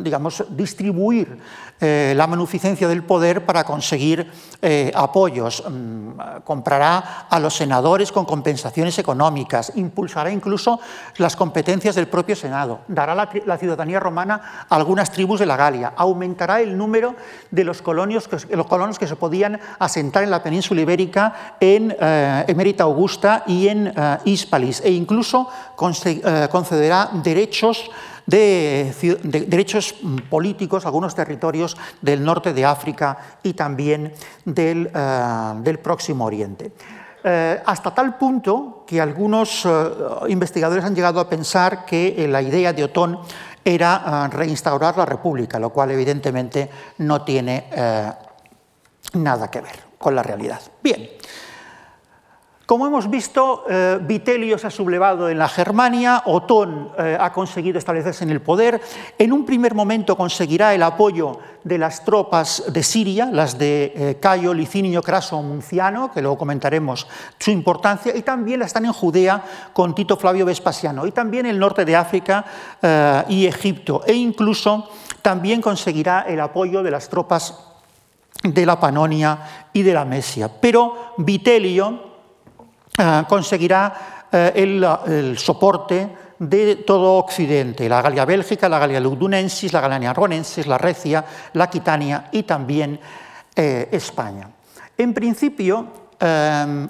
digamos, distribuir eh, la beneficencia del poder para conseguir eh, apoyos. Mm, comprará a los senadores con compensaciones económicas, impulsará incluso las competencias del propio Senado, dará la, la, ciudadanía romana a algunas tribus de la Galia, aumentará el número de los, colonios que, los colonos que se podían asentar en la península ibérica en eh, Emérita Augusta y en eh, Hispalis, e incluso eh, concederá derechos de, de, derechos políticos, algunos territorios del norte de África y también del, uh, del Próximo Oriente. Eh, hasta tal punto que algunos eh, investigadores han llegado a pensar que eh, la idea de Otón era reinstaurar la República, lo cual evidentemente no tiene nada que ver con la realidad. Bien, Como hemos visto, eh, Vitelio se ha sublevado en la Germania, Otón eh, ha conseguido establecerse en el poder, en un primer momento conseguirá el apoyo de las tropas de Siria, las de eh, Cayo, Licinio, Craso, Munciano, que luego comentaremos su importancia, y también la están en Judea con Tito Flavio Vespasiano, y también el norte de África y Egipto, e incluso también conseguirá el apoyo de las tropas de la Panonia y de la Mesia. Pero Vitelio, eh, conseguirá eh, el, soporte de todo Occidente, la Galia Bélgica, la Galia Lugdunensis, la Galia Arbonensis, la Recia, la Aquitania y también eh, España. En principio,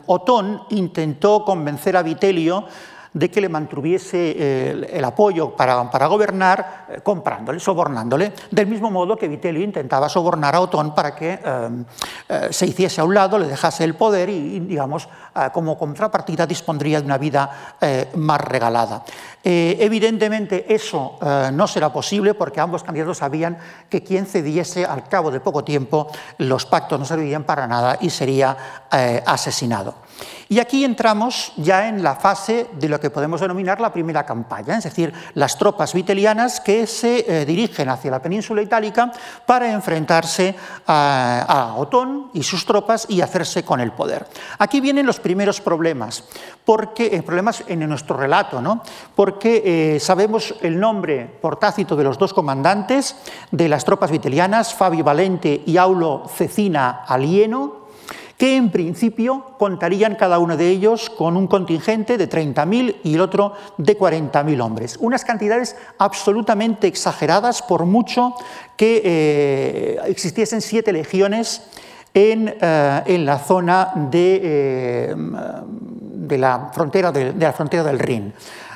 Otón intentó convencer a Vitelio de que le mantuviese eh, el, apoyo para, para gobernar eh, comprándole, sobornándole, del mismo modo que Vitelio intentaba sobornar a Otón para que eh, se hiciese a un lado, le dejase el poder y, digamos, como contrapartida dispondría de una vida más regalada. evidentemente eso no será posible porque ambos candidatos sabían que quien cediese al cabo de poco tiempo los pactos no servirían para nada y sería asesinado. Y aquí entramos ya en la fase de lo que podemos denominar la primera campaña, es decir, las tropas vitelianas que se eh, dirigen hacia la península itálica para enfrentarse a, Otón y sus tropas y hacerse con el poder. Aquí vienen los primeros problemas, porque, eh, problemas en nuestro relato, ¿no? porque eh, sabemos el nombre por tácito de los dos comandantes de las tropas vitelianas, Fabio Valente y Aulo Cecina Alieno, que en principio contarían cada uno de ellos con un contingente de 30.000 y el otro de 40.000 hombres. Unas cantidades absolutamente exageradas, por mucho que eh, existiesen siete legiones en, eh, la zona de, eh, de la, frontera de la frontera del Rin.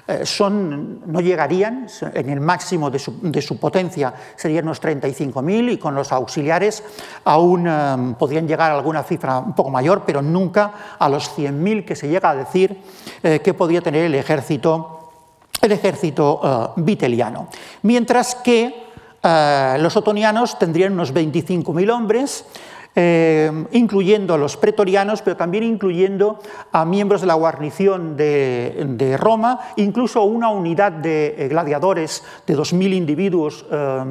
Eh, son, no llegarían, en el máximo de su, potencia serían unos 35.000 y con los auxiliares aún eh, podrían llegar a alguna cifra un poco mayor, pero nunca a los 100.000 que se llega a decir eh, que podía tener el ejército, el ejército viteliano. Mientras que los otonianos tendrían unos 25.000 hombres, eh, incluyendo a los pretorianos, pero también incluyendo a miembros de la guarnición de, Roma, incluso una unidad de eh, gladiadores de 2.000 individuos eh,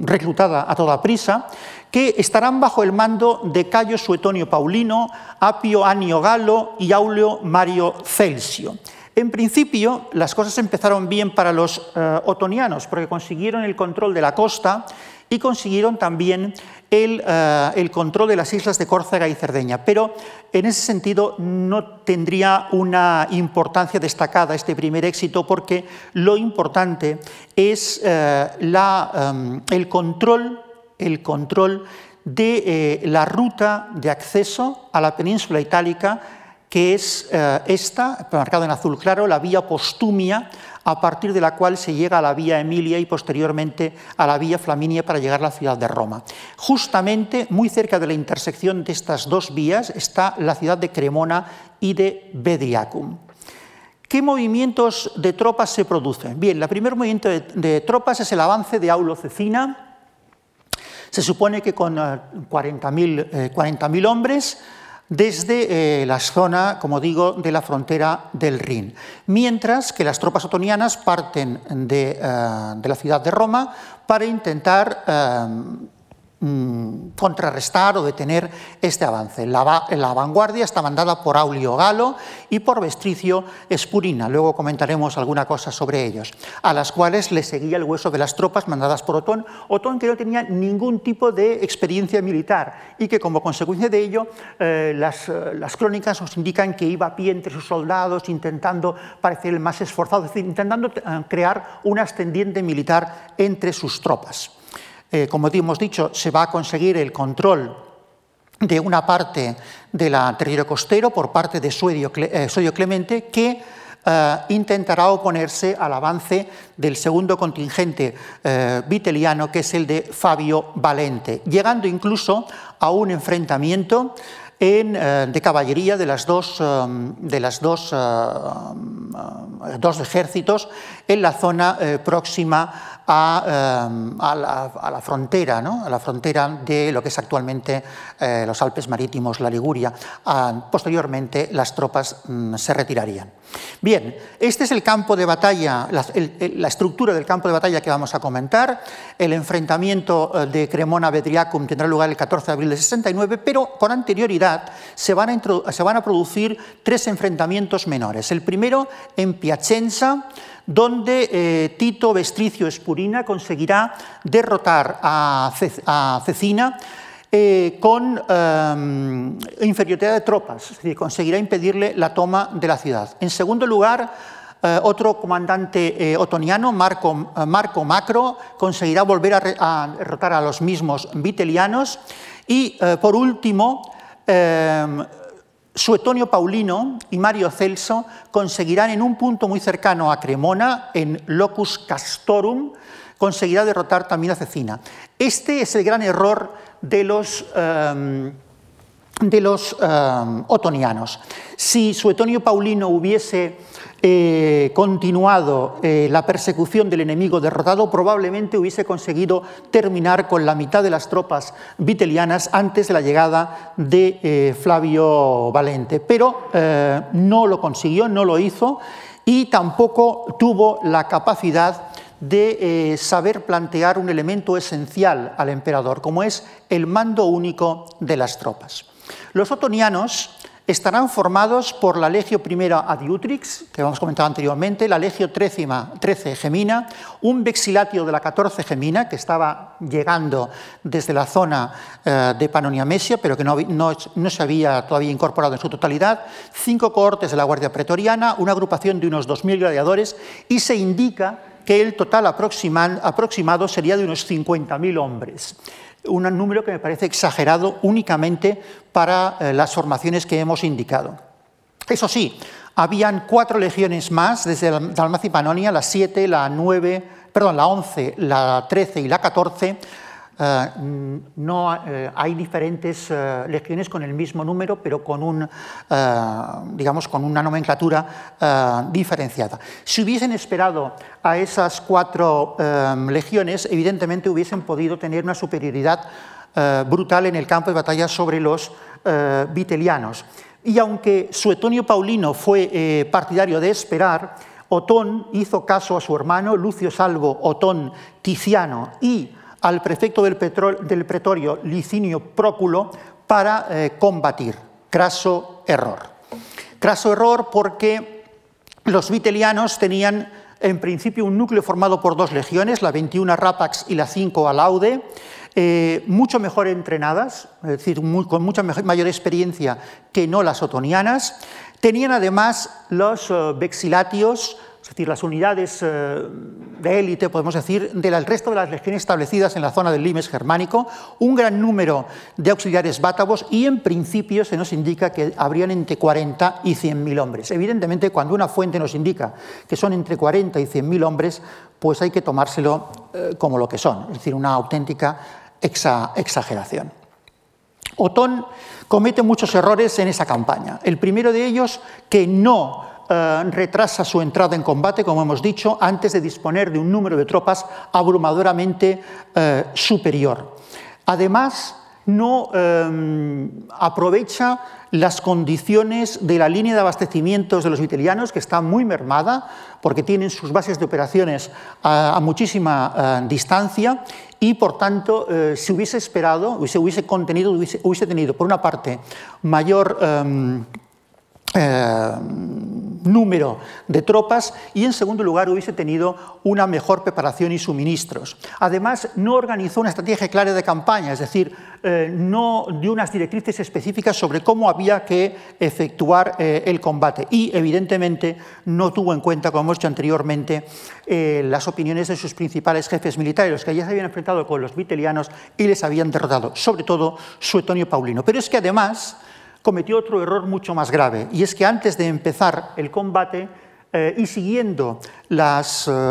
reclutada a toda prisa, que estarán bajo el mando de Cayo Suetonio Paulino, Apio Anio Galo y Aulio Mario Celsio. En principio, las cosas empezaron bien para los otonianos, porque consiguieron el control de la costa y consiguieron también eh, el, control de las islas de Córcega y Cerdeña. Pero en ese sentido no tendría una importancia destacada este primer éxito porque lo importante es eh, em, el control, el control de eh, la ruta de acceso a la península itálica que es esta, marcada en azul claro, la vía postumia, a partir de la cual se llega a la vía Emilia y posteriormente a la vía Flaminia para llegar a la ciudad de Roma. Justamente muy cerca de la intersección de estas dos vías está la ciudad de Cremona y de Bedriacum. ¿Qué movimientos de tropas se producen? Bien, el primer movimiento de, tropas es el avance de Aulo Cecina. Se supone que con 40.000 eh, 40 eh, hombres desde eh, la zona, como digo, de la frontera del Rin, mientras que las tropas otonianas parten de, eh, la ciudad de Roma para intentar eh, contrarrestar o detener este avance. La, vanguardia está mandada por Aulio Galo y por Vestricio Espurina, luego comentaremos alguna cosa sobre ellos, a las cuales le seguía el hueso de las tropas mandadas por Otón, Otón que no tenía ningún tipo de experiencia militar y que como consecuencia de ello eh, las, eh, las, crónicas nos indican que iba a pie entre sus soldados intentando parecer el más esforzado, es decir, intentando eh, crear un ascendiente militar entre sus tropas. Eh, como hemos dicho, se va a conseguir el control de una parte del territorio costero por parte de Suedio, eh, Clemente, que eh, intentará oponerse al avance del segundo contingente viteliano, que es el de Fabio Valente, llegando incluso a un enfrentamiento en, de caballería de las dos, de las dos ejércitos en la zona próxima Em, a, la, frontera, a la frontera de lo que es actualmente eh, los Alpes marítimos, la Liguria. Ah, posteriormente las tropas mm, se retirarían. Bien, este es el campo de batalla, la, estructura del campo de batalla que vamos a comentar. El enfrentamiento eh, de Cremona-Bedriacum tendrá lugar el 14 de abril de 69, pero con anterioridad se van, a se van a producir tres enfrentamientos menores. El primero en Piacenza, donde eh, Tito Vestricio Espurina conseguirá derrotar a, Cecina eh, con em, inferioridad de tropas, es decir, conseguirá impedirle la toma de la ciudad. En segundo lugar, eh, otro comandante otoniano, Marco, Marco, Macro, conseguirá volver a, derrotar a los mismos vitelianos. Y por último, em, Suetonio Paulino y Mario Celso conseguirán en un punto muy cercano a Cremona, en Locus Castorum, conseguirá derrotar también a Cecina. Este es el gran error de los, em, de los em, otonianos. Si Suetonio Paulino hubiese eh, continuado eh, la persecución del enemigo derrotado, probablemente hubiese conseguido terminar con la mitad de las tropas vitelianas antes de la llegada de eh, Flavio Valente. Pero no lo consiguió, no lo hizo y tampoco tuvo la capacidad de saber plantear un elemento esencial al emperador, como es el mando único de las tropas. Los otonianos estarán formados por la Legio I Adiutrix, que hemos comentado anteriormente, la Legio XIII Gemina, un vexilatio de la 14 Gemina, que estaba llegando desde la zona eh, de Panonia Mesia, pero que no, no, se había todavía incorporado en su totalidad, cinco cohortes de la Guardia Pretoriana, una agrupación de unos 2.000 gladiadores, y se indica que el total aproximado sería de unos 50.000 hombres un número que me parece exagerado únicamente para eh, las formaciones que hemos indicado. Eso sí, habían cuatro legiones más desde Dalmacia y Panonia, la 7, la 9, perdón, la 11, la 13 y la 14, eh, no, eh, hay diferentes eh, legiones con el mismo número, pero con, un, digamos, con una nomenclatura diferenciada. Si hubiesen esperado a esas cuatro legiones, evidentemente hubiesen podido tener una superioridad brutal en el campo de batalla sobre los vitelianos. Y aunque Suetonio Paulino fue partidario de esperar, Otón hizo caso a su hermano Lucio Salvo Otón Ticiano y al prefecto del, pretorio Licinio Próculo para eh, combatir. Craso error. Craso error porque los vitelianos tenían en principio un núcleo formado por dos legiones, la 21 Rapax y la 5 Alaude, eh, mucho mejor entrenadas, es decir, con mucha mayor experiencia que no las otonianas. Tenían además los eh, vexilatios, es decir, las unidades eh, de élite, podemos decir, del resto de las legiones establecidas en la zona del Limes germánico, un gran número de auxiliares bátavos y en principio se nos indica que habrían entre 40 y 100.000 hombres. Evidentemente, cuando una fuente nos indica que son entre 40 y 100.000 hombres, pues hay que tomárselo eh, como lo que son, es decir, una auténtica exageración. Otón comete muchos errores en esa campaña. El primero de ellos, que no eh, retrasa su entrada en combate, como hemos dicho, antes de disponer de un número de tropas abrumadoramente eh, superior. Además, no eh, aprovecha las condiciones de la línea de abastecimientos de los vitelianos, que está muy mermada, porque tienen sus bases de operaciones a, muchísima distancia, y por tanto, si hubiese esperado, si hubiese contenido, hubiese, tenido, por una parte, mayor eh, número de tropas y en segundo lugar hubiese tenido una mejor preparación y suministros. Además, no organizó una estrategia clara de campaña, es decir, eh, no dio unas directrices específicas sobre cómo había que efectuar eh, el combate y evidentemente no tuvo en cuenta, como hemos dicho anteriormente, las opiniones de sus principales jefes militares, los que ya se habían enfrentado con los vitelianos y les habían derrotado, sobre todo Suetonio Paulino. Pero es que además cometió otro error mucho más grave, y es que antes de empezar el combate eh, y siguiendo eh,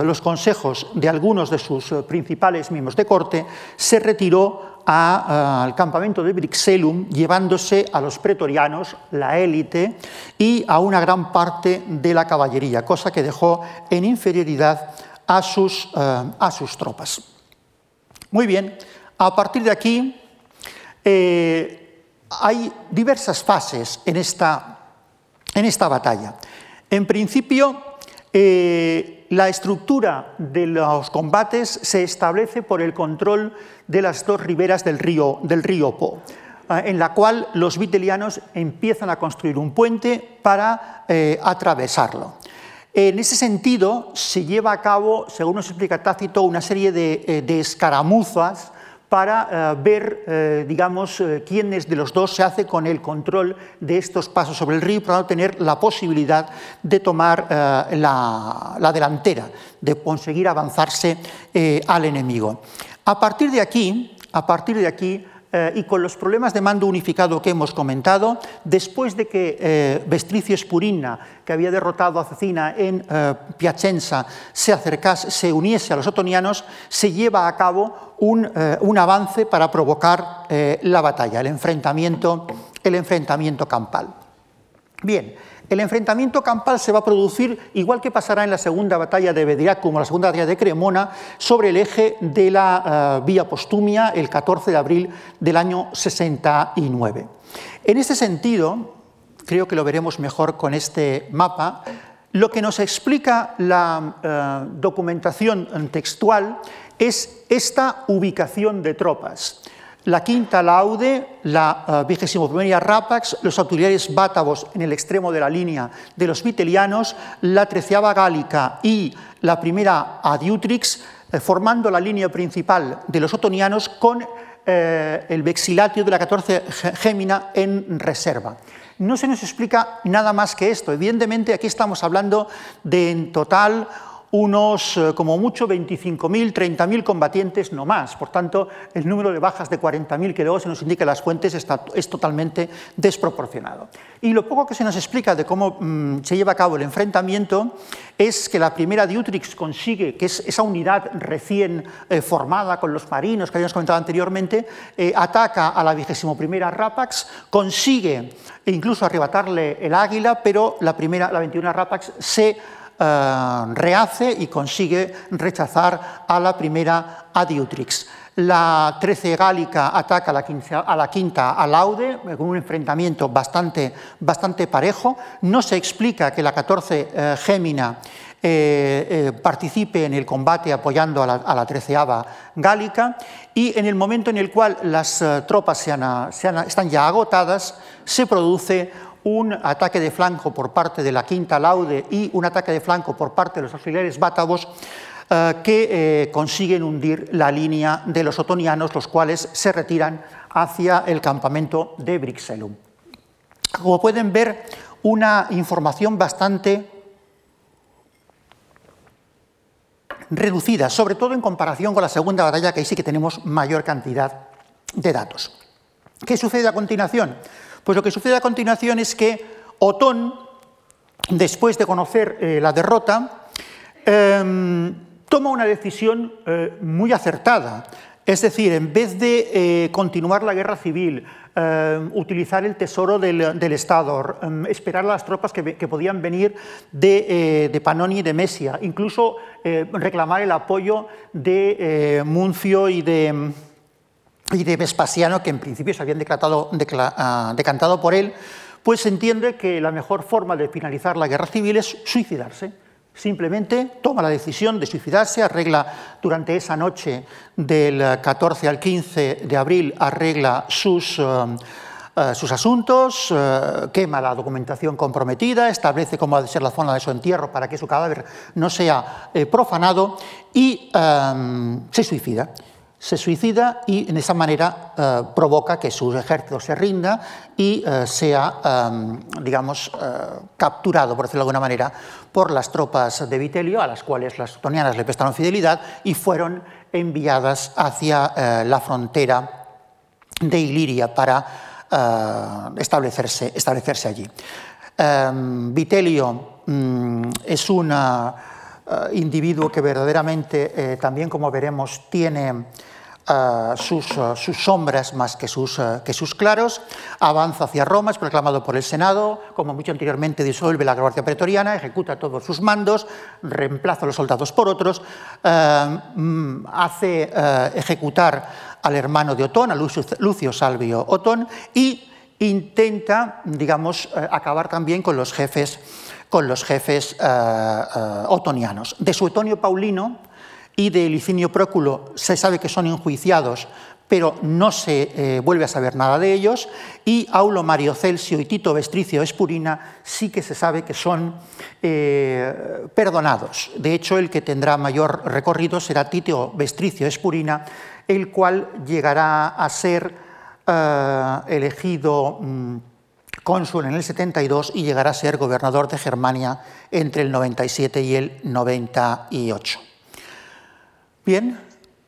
los consejos de algunos de sus eh, principales miembros de corte, se retiró al campamento de Brixellum, llevándose a los pretorianos, la élite, y a una gran parte de la caballería, cosa que dejó en inferioridad a sus, tropas. Muy bien, a partir de aquí hay diversas fases en esta, en esta batalla. En principio, eh, la estructura de los combates se establece por el control de las dos riberas del río, del río Po, eh, en la cual los vitelianos empiezan a construir un puente para atravesarlo. En ese sentido, se lleva a cabo, según nos explica Tácito, una serie de, eh, escaramuzas para eh, ver, eh, digamos, quiénes de los dos se hace con el control de estos pasos sobre el río para tener la posibilidad de tomar la, la, delantera, de conseguir avanzarse al enemigo. A partir de aquí, a partir de aquí, eh, y con los problemas de mando unificado que hemos comentado, después de que eh, Vestricio que había derrotado a Cecina en eh, Piacenza, se acercase, se uniese a los otonianos, se lleva a cabo un, un avance para provocar la batalla, el enfrentamiento, el enfrentamiento campal. Bien, el enfrentamiento campal se va a producir, igual que pasará en la segunda batalla de Bedirac como la segunda batalla de Cremona, sobre el eje de la uh, vía Postumia el 14 de abril del año 69. En este sentido, creo que lo veremos mejor con este mapa, lo que nos explica la uh, documentación textual es esta ubicación de tropas la quinta laude, la uh, vigésimo primera Rapax, los auxiliares bátavos en el extremo de la línea de los vitelianos, la treceava gálica y la primera adiutrix, eh, formando la línea principal de los otonianos con eh, el vexilatio de la 14 Gémina en reserva. No se nos explica nada más que esto. Evidentemente, aquí estamos hablando de en total unos, eh, como mucho, 25.000, 30.000 combatientes, no más. Por tanto, el número de bajas de 40.000 que luego se nos indica las fuentes está, es totalmente desproporcionado. Y lo poco que se nos explica de cómo mm, se lleva a cabo el enfrentamiento es que la primera Diutrix consigue, que es esa unidad recién eh, formada con los marinos que habíamos comentado anteriormente, eh, ataca a la vigésimo primera Rapax, consigue incluso arrebatarle el águila, pero la, primera, la 21 Rapax se eh, rehace y consigue rechazar a la primera Adiutrix. La 13 Gálica ataca a la, quinta, a Alaude con un enfrentamiento bastante, bastante parejo. No se explica que la 14 eh, Gémina eh, participe en el combate apoyando a la, a la 13 Gálica y en el momento en el cual las tropas están ya agotadas, se produce un ataque de flanco por parte de la quinta laude y un ataque de flanco por parte de los auxiliares bátavos eh, que eh, consiguen hundir la línea de los otonianos, los cuales se retiran hacia el campamento de Brixellum. Como pueden ver, una información bastante reducida, sobre todo en comparación con la segunda batalla, que ahí sí que tenemos mayor cantidad de datos. ¿Qué sucede a continuación? Pues lo que sucede a continuación es que Otón, después de conocer eh, la derrota, em, toma una decisión eh, muy acertada. Es decir, en vez de eh, continuar la guerra civil, em, utilizar el tesoro del, Estado, em, esperar a las tropas que, podían venir de, de, Panoni y de Mesia, incluso reclamar el apoyo de Muncio y de, y de Vespasiano, que en principio se habían ah, decantado por él, pues se entiende que la mejor forma de finalizar la guerra civil es suicidarse. Simplemente toma la decisión de suicidarse, arregla durante esa noche del 14 al 15 de abril, arregla sus, ah, ah, sus asuntos, quema la documentación comprometida, establece cómo ha de ser la zona de su entierro para que su cadáver no sea eh, profanado y se suicida se suicida y en esa manera eh, provoca que su ejército se rinda y eh, sea, em, digamos, eh, capturado, por decirlo de alguna manera, por las tropas de Vitelio, a las cuales las otonianas le prestaron fidelidad y fueron enviadas hacia la frontera de Iliria para establecerse, establecerse allí. Em, Vitelio mm, es un individuo que verdaderamente, también como veremos, tiene eh, sus, sombras más que sus, que sus, claros, avanza hacia Roma, es proclamado por el Senado, como mucho anteriormente disuelve la Guardia Pretoriana, ejecuta todos sus mandos, reemplaza a los soldados por otros, mm, hace ejecutar al hermano de Otón, a Lucio Salvio Otón, y intenta, digamos, acabar también con los jefes con los jefes eh, eh, otonianos. De Suetonio Paulino y de Licinio Próculo se sabe que son enjuiciados, pero no se eh, vuelve a saber nada de ellos, y Aulo Mario Celsio y Tito Vestricio Espurina sí que se sabe que son perdonados. De hecho, el que tendrá mayor recorrido será Tito Vestricio Espurina, el cual llegará a ser elegido mm, cónsul en el 72 y llegará a ser gobernador de Germania entre el 97 y el 98. Bien,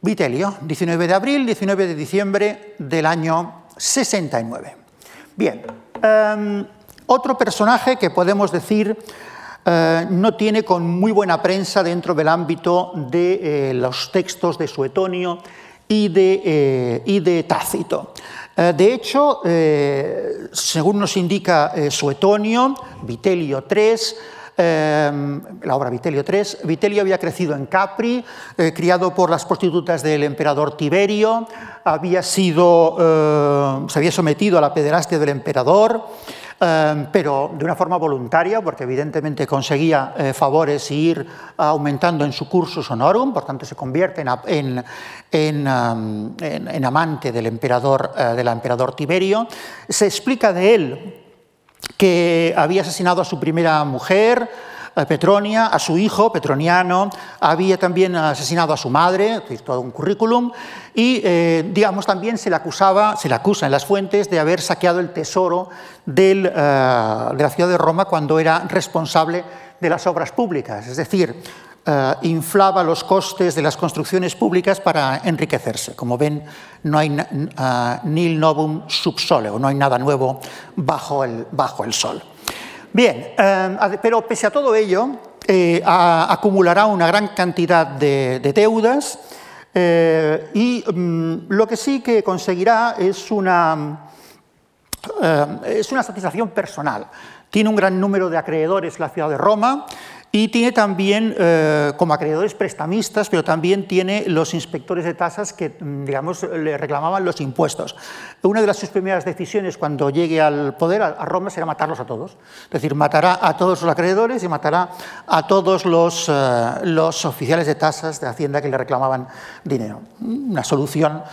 Vitelio, 19 de abril, 19 de diciembre del año 69. Bien, em, otro personaje que podemos decir eh, no tiene con muy buena prensa dentro del ámbito de eh, los textos de Suetonio y de, eh, y de Tácito. De hecho, según nos indica Suetonio, Vitelio III, la obra Vitelio III, Vitelio había crecido en Capri, criado por las prostitutas del emperador Tiberio, había sido, se había sometido a la pederastia del emperador, Em, pero de una forma voluntaria, porque evidentemente conseguía eh, favores y ir aumentando en su cursus honorum, por tanto se convierte en, en, em, amante del emperador, eh, del emperador Tiberio. Se explica de él que había asesinado a su primera mujer, Petronia, a su hijo Petroniano, había también asesinado a su madre, todo un currículum, y eh, digamos también se le acusaba, se le acusa en las fuentes de haber saqueado el tesoro eh, de la ciudad de Roma cuando era responsable de las obras públicas, es decir, eh, inflaba los costes de las construcciones públicas para enriquecerse. Como ven, no hay nil novum sub sole, o no hay nada nuevo bajo el, bajo el sol. Bien, eh, pero pese a todo ello, eh, acumulará una gran cantidad de, deudas eh, y mm, lo que sí que conseguirá es una, es una satisfacción personal. Tiene un gran número de acreedores la ciudad de Roma, y tiene también, eh, como acreedores prestamistas, pero también tiene los inspectores de tasas que, mm, digamos, le reclamaban los impuestos. Una de las sus primeras decisiones cuando llegue al poder, a Roma, será matarlos a todos. Es decir, matará a todos los acreedores y matará a todos los, eh, los oficiales de tasas de Hacienda que le reclamaban dinero. Una solución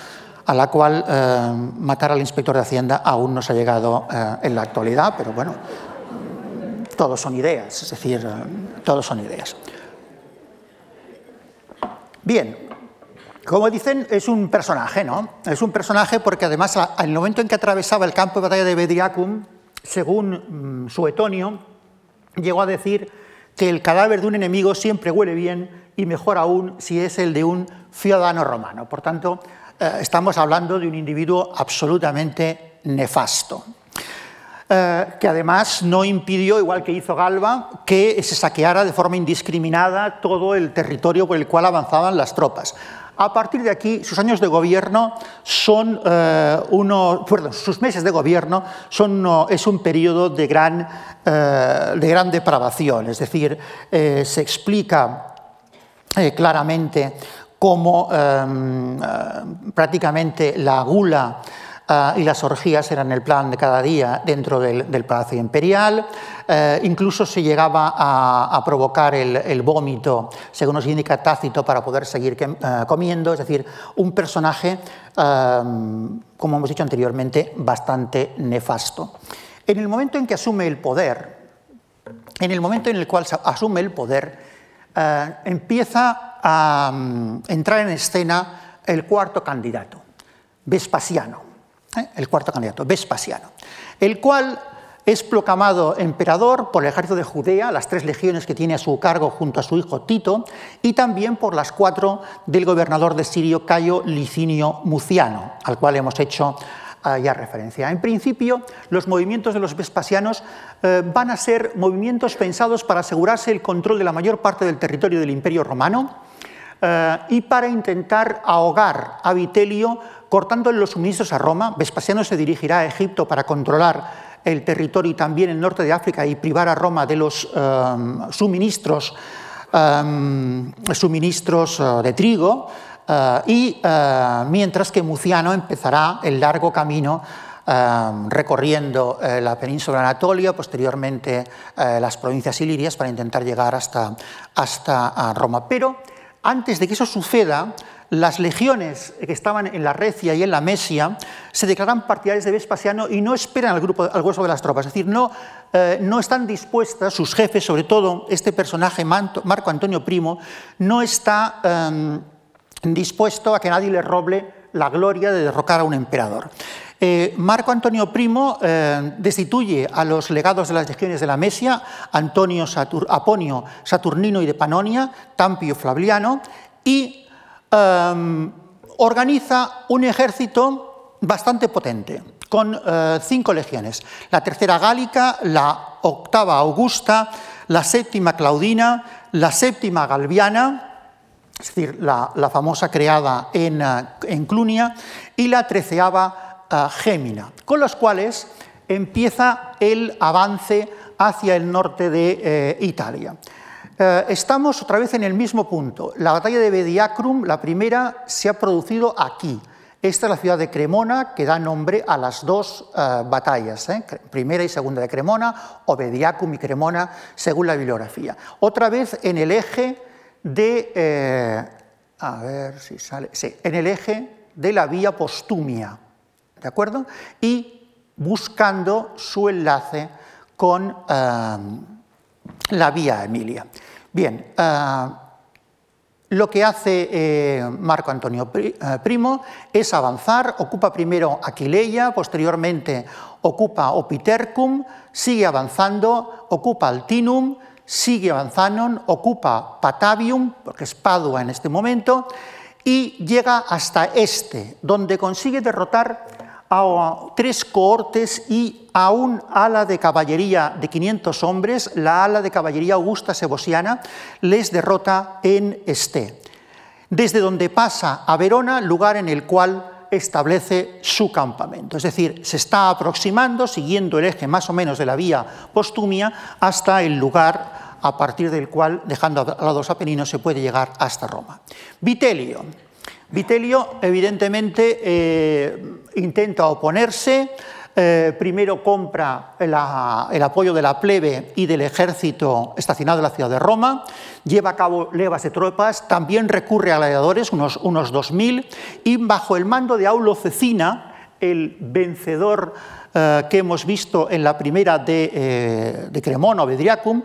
a la cual eh, matar al inspector de Hacienda aún no se ha llegado en la actualidad, pero bueno, todos son ideas, es decir, todos son ideas. Bien, como dicen, es un personaje, ¿no? Es un personaje porque además, al momento en que atravesaba el campo de batalla de Bedriacum, según mm, Suetonio, llegó a decir que el cadáver de un enemigo siempre huele bien y mejor aún si es el de un ciudadano romano. Por tanto, eh, estamos hablando de un individuo absolutamente nefasto. Eh, que además no impidió, igual que hizo Galba, que se saqueara de forma indiscriminada todo el territorio por el cual avanzaban las tropas. A partir de aquí, sus años de gobierno son eh, uno, perdón, sus meses de gobierno son es un periodo de gran, eh, de gran depravación, es decir, se explica claramente cómo prácticamente la gula Ah, y las orgías eran el plan de cada día dentro del, Palacio Imperial. Eh, incluso se llegaba a, provocar el, vómito, según nos indica Tácito, para poder seguir eh, comiendo. Es decir, un personaje, em, como hemos dicho anteriormente, bastante nefasto. En el momento en que asume el poder, en el momento en el cual asume el poder, eh, empieza a mm, entrar en escena el cuarto candidato, Vespasiano. ¿Eh? el cuarto candidato, Vespasiano, el cual es proclamado emperador por el ejército de Judea, las tres legiones que tiene a su cargo junto a su hijo Tito, y también por las cuatro del gobernador de Sirio, Cayo Licinio Muciano, al cual hemos hecho eh, ya referencia. En principio, los movimientos de los vespasianos eh, van a ser movimientos pensados para asegurarse el control de la mayor parte del territorio del Imperio Romano, y para intentar ahogar a Vitelio cortándole los suministros a Roma. Vespasiano se dirigirá a Egipto para controlar el territorio y también el norte de África y privar a Roma de los suministros, suministros de trigo. y mientras que Muciano empezará el largo camino recorriendo eh, la península Anatolia, posteriormente eh, las provincias ilirias, para intentar llegar hasta, hasta Roma. Pero antes de que eso suceda, las legiones que estaban en la Recia y en la Mesia se declaran partidarias de Vespasiano y no esperan al, grupo, al grueso de las tropas, es decir, no, eh, no están dispuestas, sus jefes, sobre todo este personaje Marco Antonio Primo, no está em, dispuesto a que nadie le roble la gloria de derrocar a un emperador. Eh, Marco Antonio Primo eh, destituye a los legados de las legiones de la Mesia, Antonio Aponio Saturnino y de Panonia, Tampio Flaviano, y em, organiza un ejército bastante potente, con eh, cinco legiones. La tercera gálica, la octava augusta, la séptima claudina, la séptima galviana, es decir, la, famosa creada en, en Clunia, y la treceava Gémina, con los cuales empieza el avance hacia el norte de eh, Italia. Eh, estamos otra vez en el mismo punto. La batalla de Bediacrum, la primera, se ha producido aquí. Esta es la ciudad de Cremona, que da nombre a las dos eh, batallas, primera y segunda de Cremona, o Bediacrum y Cremona, según la bibliografía. Otra vez en el eje de, a ver si sale, sí, en el eje de la vía Postumia. ¿de acuerdo? Y buscando su enlace con la vía Emilia. Bien, eh, lo que hace eh, Marco Antonio eh, Primo es avanzar, ocupa primero Aquileia, posteriormente ocupa Opitercum, sigue avanzando, ocupa Altinum, sigue avanzando, ocupa Patavium, porque es Padua en este momento, y llega hasta este, donde consigue derrotar a tres cohortes y a un ala de caballería de 500 hombres, la ala de caballería augusta sebosiana, les derrota en Este, desde donde pasa a Verona, lugar en el cual establece su campamento. Es decir, se está aproximando, siguiendo el eje más o menos de la vía postumia, hasta el lugar a partir del cual, dejando a los Apeninos, se puede llegar hasta Roma. Vitelio, Vitelio, evidentemente, eh, intenta oponerse, eh, primero compra el apoyo de la plebe y del ejército estacionado en la ciudad de Roma, lleva a cabo levas de tropas, también recurre a gladiadores, unos, unos 2.000, y bajo el mando de Aulo Cecina, el vencedor eh, que hemos visto en la primera de, de Cremona o Bedriacum,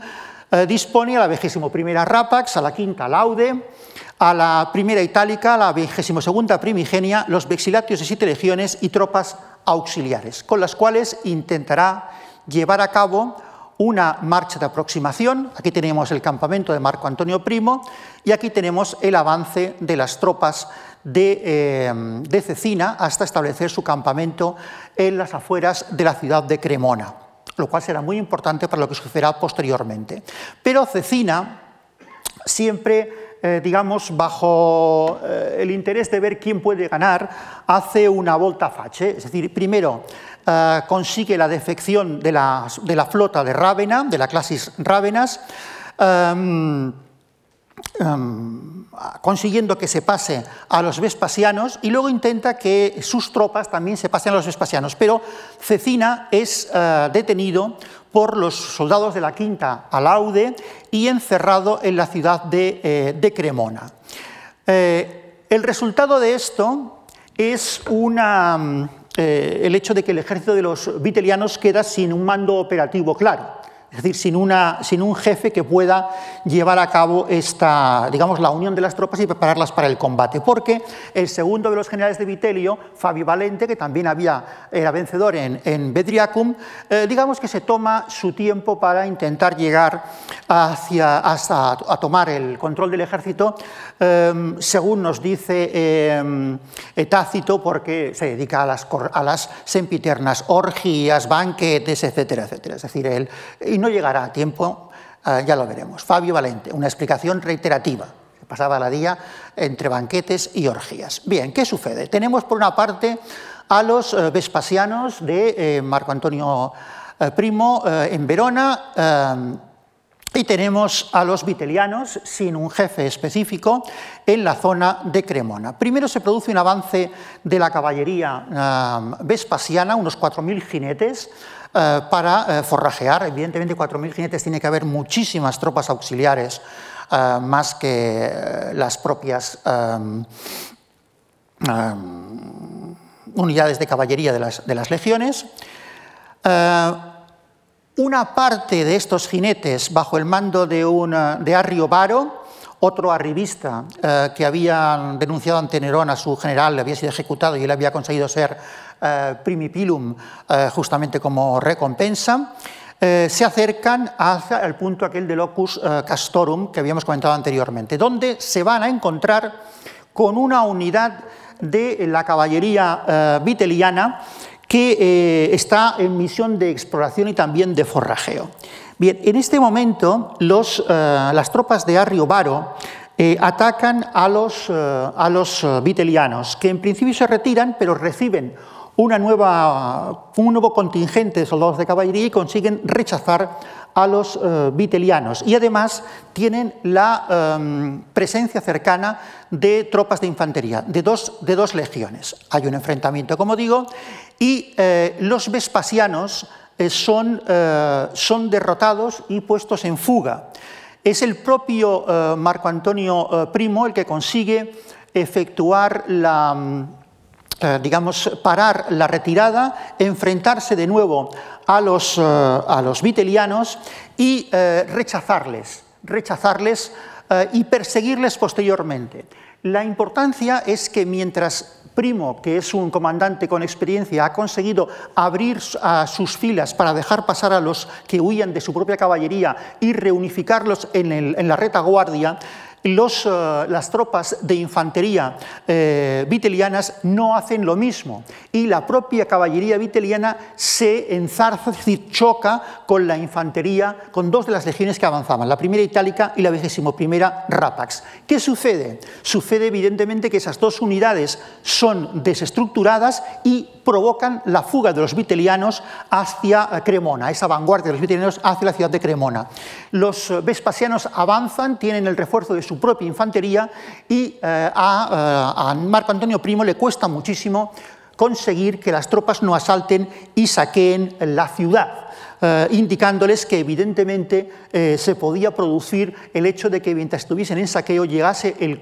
dispone a la vigésimo primera Rapax, a la quinta Laude, a la primera itálica, la vigésimo segunda primigenia, los vexilatios de siete legiones y tropas auxiliares, con las cuales intentará llevar a cabo una marcha de aproximación. Aquí tenemos el campamento de Marco Antonio Primo y aquí tenemos el avance de las tropas de, eh, Cecina hasta establecer su campamento en las afueras de la ciudad de Cremona, lo cual será muy importante para lo que sucederá posteriormente. Pero Cecina siempre eh, digamos, bajo eh, el interés de ver quién puede ganar, hace una volta face, es decir, primero eh, consigue la defección de la, de la, flota de Rávena, de la clasis Rávenas, em, em, consiguiendo que se pase a los vespasianos y luego intenta que sus tropas también se pasen a los vespasianos. Pero Cecina es detenido por los soldados de la Quinta Alaude y encerrado en la ciudad de, eh, Cremona. Eh, el resultado de esto es mm, eh, el hecho de que el ejército de los vitelianos queda sin un mando operativo claro es decir, sin, una, sin, un jefe que pueda llevar a cabo esta, digamos, la unión de las tropas y prepararlas para el combate. Porque el segundo de los generales de Vitelio, Fabio Valente, que también había, era vencedor en, en Bedriacum, eh, digamos que se toma su tiempo para intentar llegar hacia, hasta a tomar el control del ejército, em, según nos dice em, Tácito, porque se dedica a las, a las sempiternas orgías, banquetes, etcétera, etcétera. Es decir, él no llegará a tiempo, eh, ya lo veremos. Fabio Valente, una explicación reiterativa. Pasaba la día entre banquetes y orgías. Bien, ¿qué sucede? Tenemos por una parte a los eh, vespasianos de Marco Antonio Primo en Verona, y tenemos a los vitelianos sin un jefe específico en la zona de Cremona. Primero se produce un avance de la caballería eh, vespasiana, unos 4.000 jinetes, eh, para eh, forrajear. Evidentemente, 4.000 jinetes tiene que haber muchísimas tropas auxiliares, más que las propias unidades de caballería de las, legiones. Una parte de estos jinetes, bajo el mando de, de Arrio Varo, otro arribista eh, que había denunciado ante Nerón a su general, le había sido ejecutado y él había conseguido ser eh, primipilum eh, justamente como recompensa, se acercan hacia el punto aquel de locus castorum que habíamos comentado anteriormente, donde se van a encontrar con una unidad de la caballería viteliana que eh, está en misión de exploración y también de forrajeo. Bien, en este momento eh, las tropas de Arrio Varo eh, atacan a los, a los vitelianos, que en principio se retiran, pero reciben una nueva, un nuevo contingente de soldados de caballería y consiguen rechazar a los vitelianos. Y además tienen la em, presencia cercana de tropas de infantería, de dos, de dos legiones. Hay un enfrentamiento, como digo, y eh, los vespasianos eh, son, eh, son, derrotados y puestos en fuga. Es el propio Marco Antonio Primo el que consigue efectuar la, digamos, parar la retirada, enfrentarse de nuevo a los, a los vitelianos y rechazarles, rechazarles y perseguirles posteriormente. La importancia es que mientras Primo, que es un comandante con experiencia, ha conseguido abrir a sus filas para dejar pasar a los que huían de su propia caballería y reunificarlos en, en la retaguardia, eh, las tropas de infantería eh, vitelianas no hacen lo mismo y la propia caballería viteliana se enzarza, es decir, choca con la infantería, con dos de las legiones que avanzaban, la primera itálica y la vigésimo primera Rapax. ¿Qué sucede? Sucede evidentemente que esas dos unidades son desestructuradas y provocan la fuga de los vitelianos hacia eh, Cremona, esa vanguardia de los vitelianos hacia la ciudad de Cremona. Los vespasianos avanzan, tienen el refuerzo de su propia infantería y eh, a, a Marco Antonio Primo le cuesta muchísimo conseguir que las tropas no asalten y saqueen la ciudad. Eh, indicándoles que evidentemente eh, se podía producir el hecho de que mientras estuviesen en saqueo llegase el,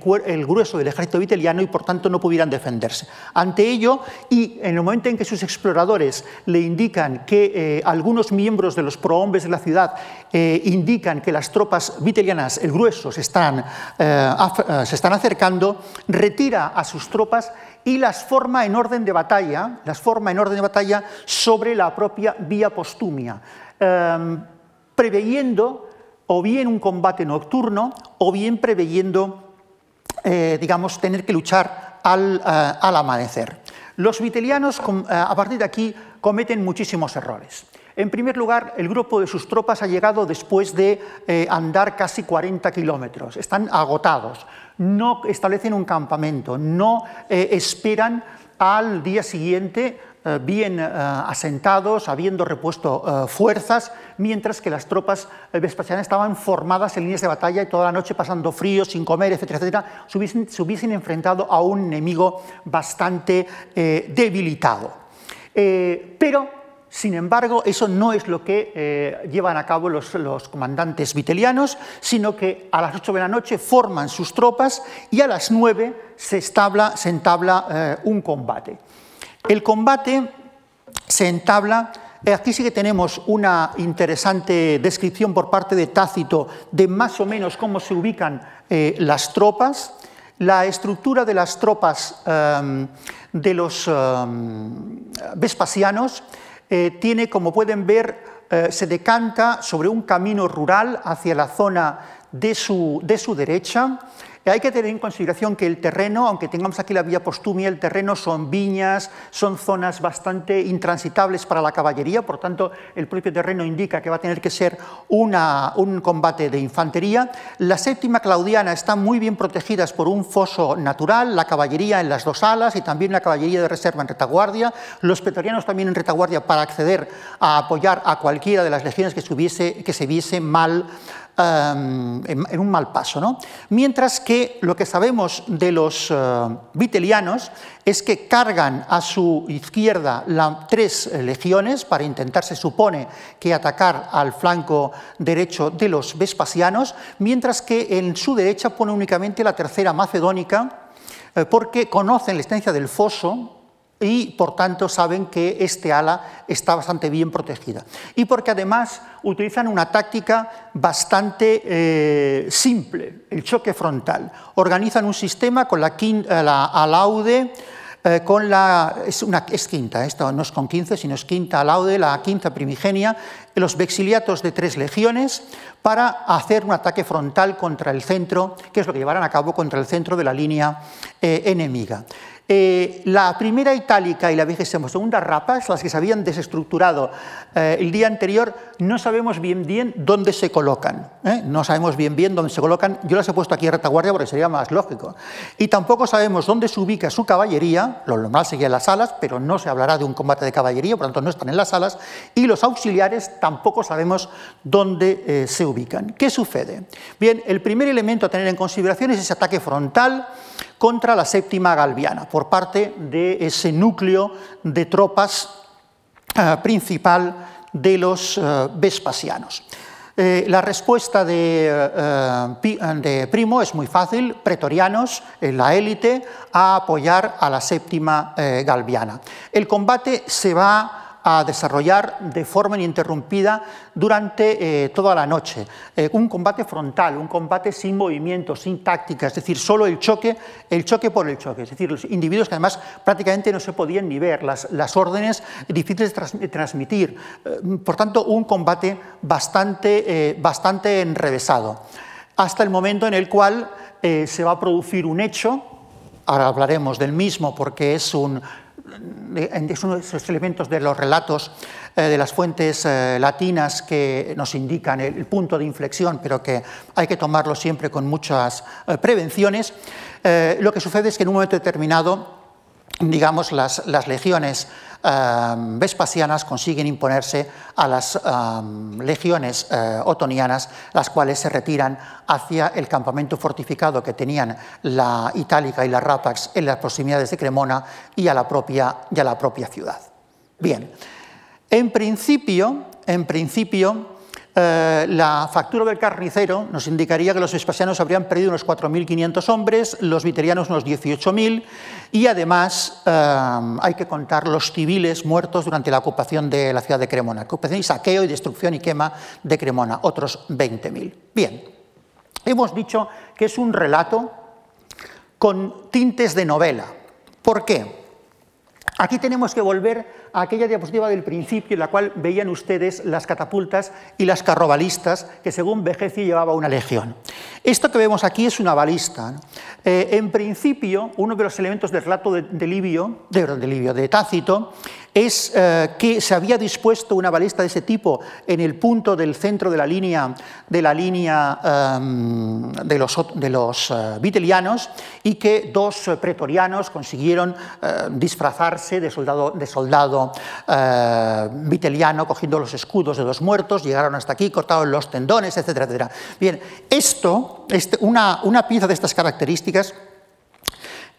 grueso del ejército viteliano y por tanto no pudieran defenderse. Ante ello, y en el momento en que sus exploradores le indican que eh, algunos miembros de los prohombres de la ciudad indican que las tropas vitelianas, el grueso, se están, se están acercando, retira a sus tropas y las forma en orden de batalla, las forma en orden de batalla sobre la propia vía postumia, em, preveyendo o bien un combate nocturno o bien preveyendo, eh, digamos, tener que luchar al, eh, amanecer. Los vitelianos, eh, a partir de aquí, cometen muchísimos errores. En primer lugar, el grupo de sus tropas ha llegado después de andar casi 40 kilómetros. Están agotados no establecen un campamento, no eh, esperan al día siguiente eh, bien eh, asentados, habiendo repuesto fuerzas, mientras que las tropas vespasianas estaban formadas en líneas de batalla y toda la noche pasando frío, sin comer, etcétera, etcétera, se hubiesen, enfrentado a un enemigo bastante debilitado. pero sin embargo, eso no es lo que eh, llevan a cabo los, comandantes vitelianos, sino que a las 8 de la noche forman sus tropas y a las 9 se, entabla eh, un combate. El combate se entabla, eh, aquí sí que tenemos una interesante descripción por parte de Tácito de más o menos cómo se ubican las tropas. La estructura de las tropas de los vespasianos eh, tiene, como pueden ver, eh, se decanta sobre un camino rural hacia la zona de su, de su derecha. Hay que tener en consideración que el terreno, aunque tengamos aquí la vía postumia, el terreno son viñas, son zonas bastante intransitables para la caballería, por tanto el propio terreno indica que va a tener que ser un combate de infantería. La séptima claudiana está muy bien protegidas por un foso natural, la caballería en las dos alas y también la caballería de reserva en retaguardia, los pretorianos también en retaguardia para acceder a apoyar a cualquiera de las legiones que se viese mal En, un mal paso. ¿no? Mientras que lo que sabemos de los uh, vitelianos es que cargan a su izquierda la, tres legiones para intentar, se supone, que atacar al flanco derecho de los vespasianos, mientras que en su derecha pone únicamente la tercera macedónica, eh, porque conocen la existencia del foso, y por tanto saben que este ala está bastante bien protegida. Y porque además utilizan una táctica bastante eh, simple, el choque frontal. Organizan un sistema con la, la alaude, eh, con la, es, quinta, esto no es con 15, sino es quinta alaude, la quinta primigenia, los vexiliatos de tres legiones para hacer un ataque frontal contra el centro, que es lo que llevarán a cabo contra el centro de la línea eh, enemiga. Eh, la primera itálica y la vigésima segunda rapas, las que se habían desestructurado eh, el día anterior, no sabemos bien bien dónde se colocan. ¿eh? No sabemos bien bien dónde se colocan. Yo las he puesto aquí en retaguardia porque sería más lógico. Y tampoco sabemos dónde se ubica su caballería. Lo normal sería en las alas, pero no se hablará de un combate de caballería, por lo tanto no están en las alas. Y los auxiliares tampoco sabemos dónde se ubican. ¿Qué sucede? Bien, el primer elemento a tener en consideración es ese ataque frontal contra la séptima galviana por parte de ese núcleo de tropas eh, principal de los eh, vespasianos. Eh, la respuesta de, de, Primo es muy fácil, pretorianos, la élite, a apoyar a la séptima galviana. El combate se va a desarrollar de forma ininterrumpida durante eh, toda la noche. Eh, un combate frontal, un combate sin movimiento, sin táctica, es decir, solo el choque, el choque por el choque. Es decir, los individuos que además prácticamente no se podían ni ver, las, las órdenes difíciles de transmitir. Eh, por tanto, un combate bastante, bastante enrevesado. Hasta el momento en el cual se va a producir un hecho, ahora hablaremos del mismo porque es un es uno de esos elementos de los relatos eh, de las fuentes eh, latinas que nos indican el, punto de inflexión, pero que hay que tomarlo siempre con muchas eh, prevenciones. lo que sucede es que en un momento determinado, digamos, las, las legiones Em, vespasianas consiguen imponerse a las em, legiones eh, otonianas, las cuales se retiran hacia el campamento fortificado que tenían la Itálica y la Rapax en las proximidades de Cremona y a la propia, y a la propia ciudad. Bien, en principio, en principio eh, la factura del carnicero nos indicaría que los vespasianos habrían perdido unos 4.500 hombres, los viterianos unos 18.000 y además eh, hay que contar los civiles muertos durante la ocupación de la ciudad de Cremona, ocupación y saqueo y destrucción y quema de Cremona, otros 20.000. Bien, hemos dicho que es un relato con tintes de novela. ¿Por qué? Aquí tenemos que volver aquella diapositiva del principio en la cual veían ustedes las catapultas y las carrobalistas que según Vegeci llevaba una legión. Esto que vemos aquí es una balista. Eh, en principio, uno de los elementos del relato de, Livio, de, de, Livio, de Tácito, es eh, que se había dispuesto una balista de ese tipo en el punto del centro de la línea de, la línea, em, de los, de los eh, vitelianos y que dos pretorianos consiguieron disfrazarse de soldado, de soldado eh, viteliano cogiendo los escudos de los muertos, llegaron hasta aquí, cortaron los tendones, etcétera, etcétera. Bien, esto, este, una, una pieza de estas características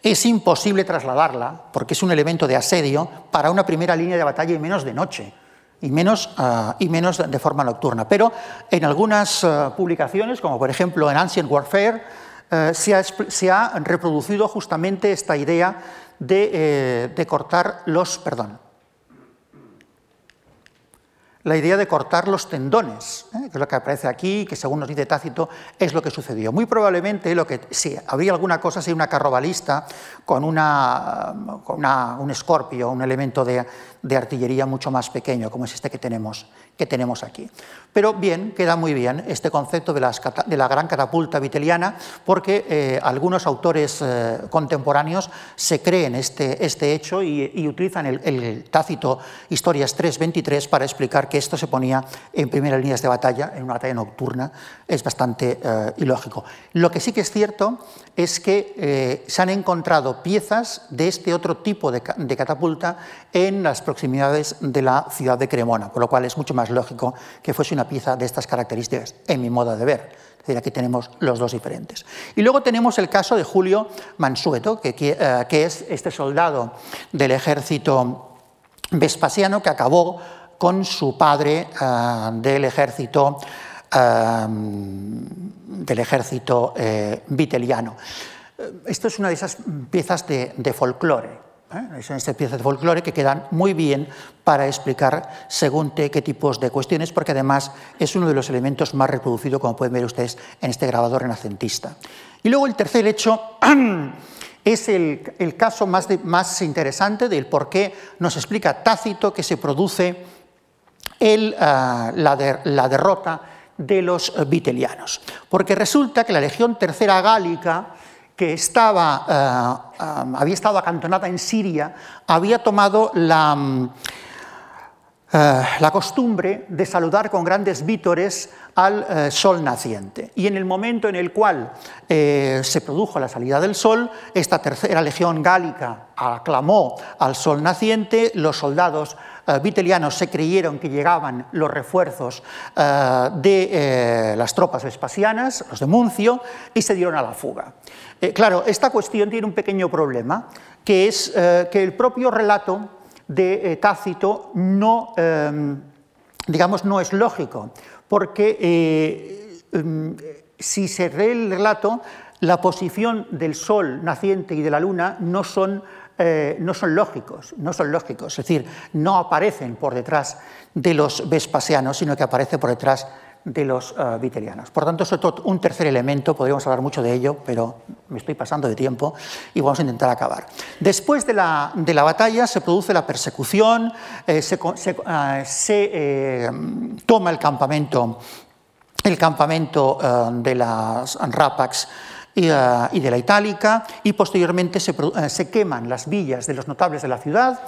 es imposible trasladarla, porque es un elemento de asedio, para una primera línea de batalla y menos de noche, y menos, eh, y menos de forma nocturna. Pero en algunas eh, publicaciones, como por ejemplo en Ancient Warfare, se ha, se, ha, reproducido justamente esta idea de, de cortar los, perdón, la idea de cortar los tendones, ¿eh? que es lo que aparece aquí, que según nos dice Tácito es lo que sucedió. Muy probablemente lo que sí, habría alguna cosa, sería una carrobalista con, una, con un escorpio, un elemento de, artillería mucho más pequeño, como es este que tenemos, que tenemos aquí. Pero bien, queda muy bien este concepto de, la gran catapulta viteliana porque eh, algunos autores eh, contemporáneos se creen este, este hecho y, utilizan el, tácito Historias 3.23 para explicar que esto se ponía en primeras líneas de batalla, en una batalla nocturna. Es bastante eh, ilógico. Lo que sí que es cierto es que se han encontrado piezas de este otro tipo de, catapulta en las proximidades de la ciudad de Cremona, por lo cual es mucho más lógico que fuese una pieza de estas características, en mi modo de ver. Es decir, aquí tenemos los dos diferentes. Y luego tenemos el caso de Julio Mansueto, que, eh, es este soldado del ejército vespasiano que acabó con su padre eh, del ejército, eh, del ejército viteliano. Esto es una de esas piezas de, de folclore ¿eh? Son estas piezas de folclore que quedan muy bien para explicar según qué tipos de cuestiones, porque además es uno de los elementos más reproducidos, como pueden ver ustedes, en este grabador renacentista. Y luego el tercer hecho es el, caso más, más, interesante del por qué nos explica Tácito que se produce el, ah, la, la derrota de los vitelianos. Porque resulta que la Legión Tercera Gálica, que estaba, eh, eh, había estado acantonada en Siria, había tomado la, mm, eh, la costumbre de saludar con grandes vítores al sol naciente. Y en el momento en el cual se produjo la salida del sol, esta tercera legión gálica aclamó al sol naciente, los soldados vitelianos se creyeron que llegaban los refuerzos de las tropas vespasianas, los de Muncio, y se dieron a la fuga. Eh, claro, esta cuestión tiene un pequeño problema, que es eh, que el propio relato de eh, Tácito no, em, digamos, no es lógico, porque em, si se lee el relato, la posición del Sol naciente y de la Luna no son, no son lógicos, no son lógicos, es decir, no aparecen por detrás de los vespasianos, sino que aparece por detrás de los uh, vitelianos. Por tanto, es un tercer elemento, podríamos hablar mucho de ello, pero me estoy pasando de tiempo y vamos a intentar acabar. Después de la, de la batalla se produce la persecución, eh, se, se, eh, toma el campamento, el campamento de las Rapax y, y, de la Itálica y posteriormente se, se, queman las villas de los notables de la ciudad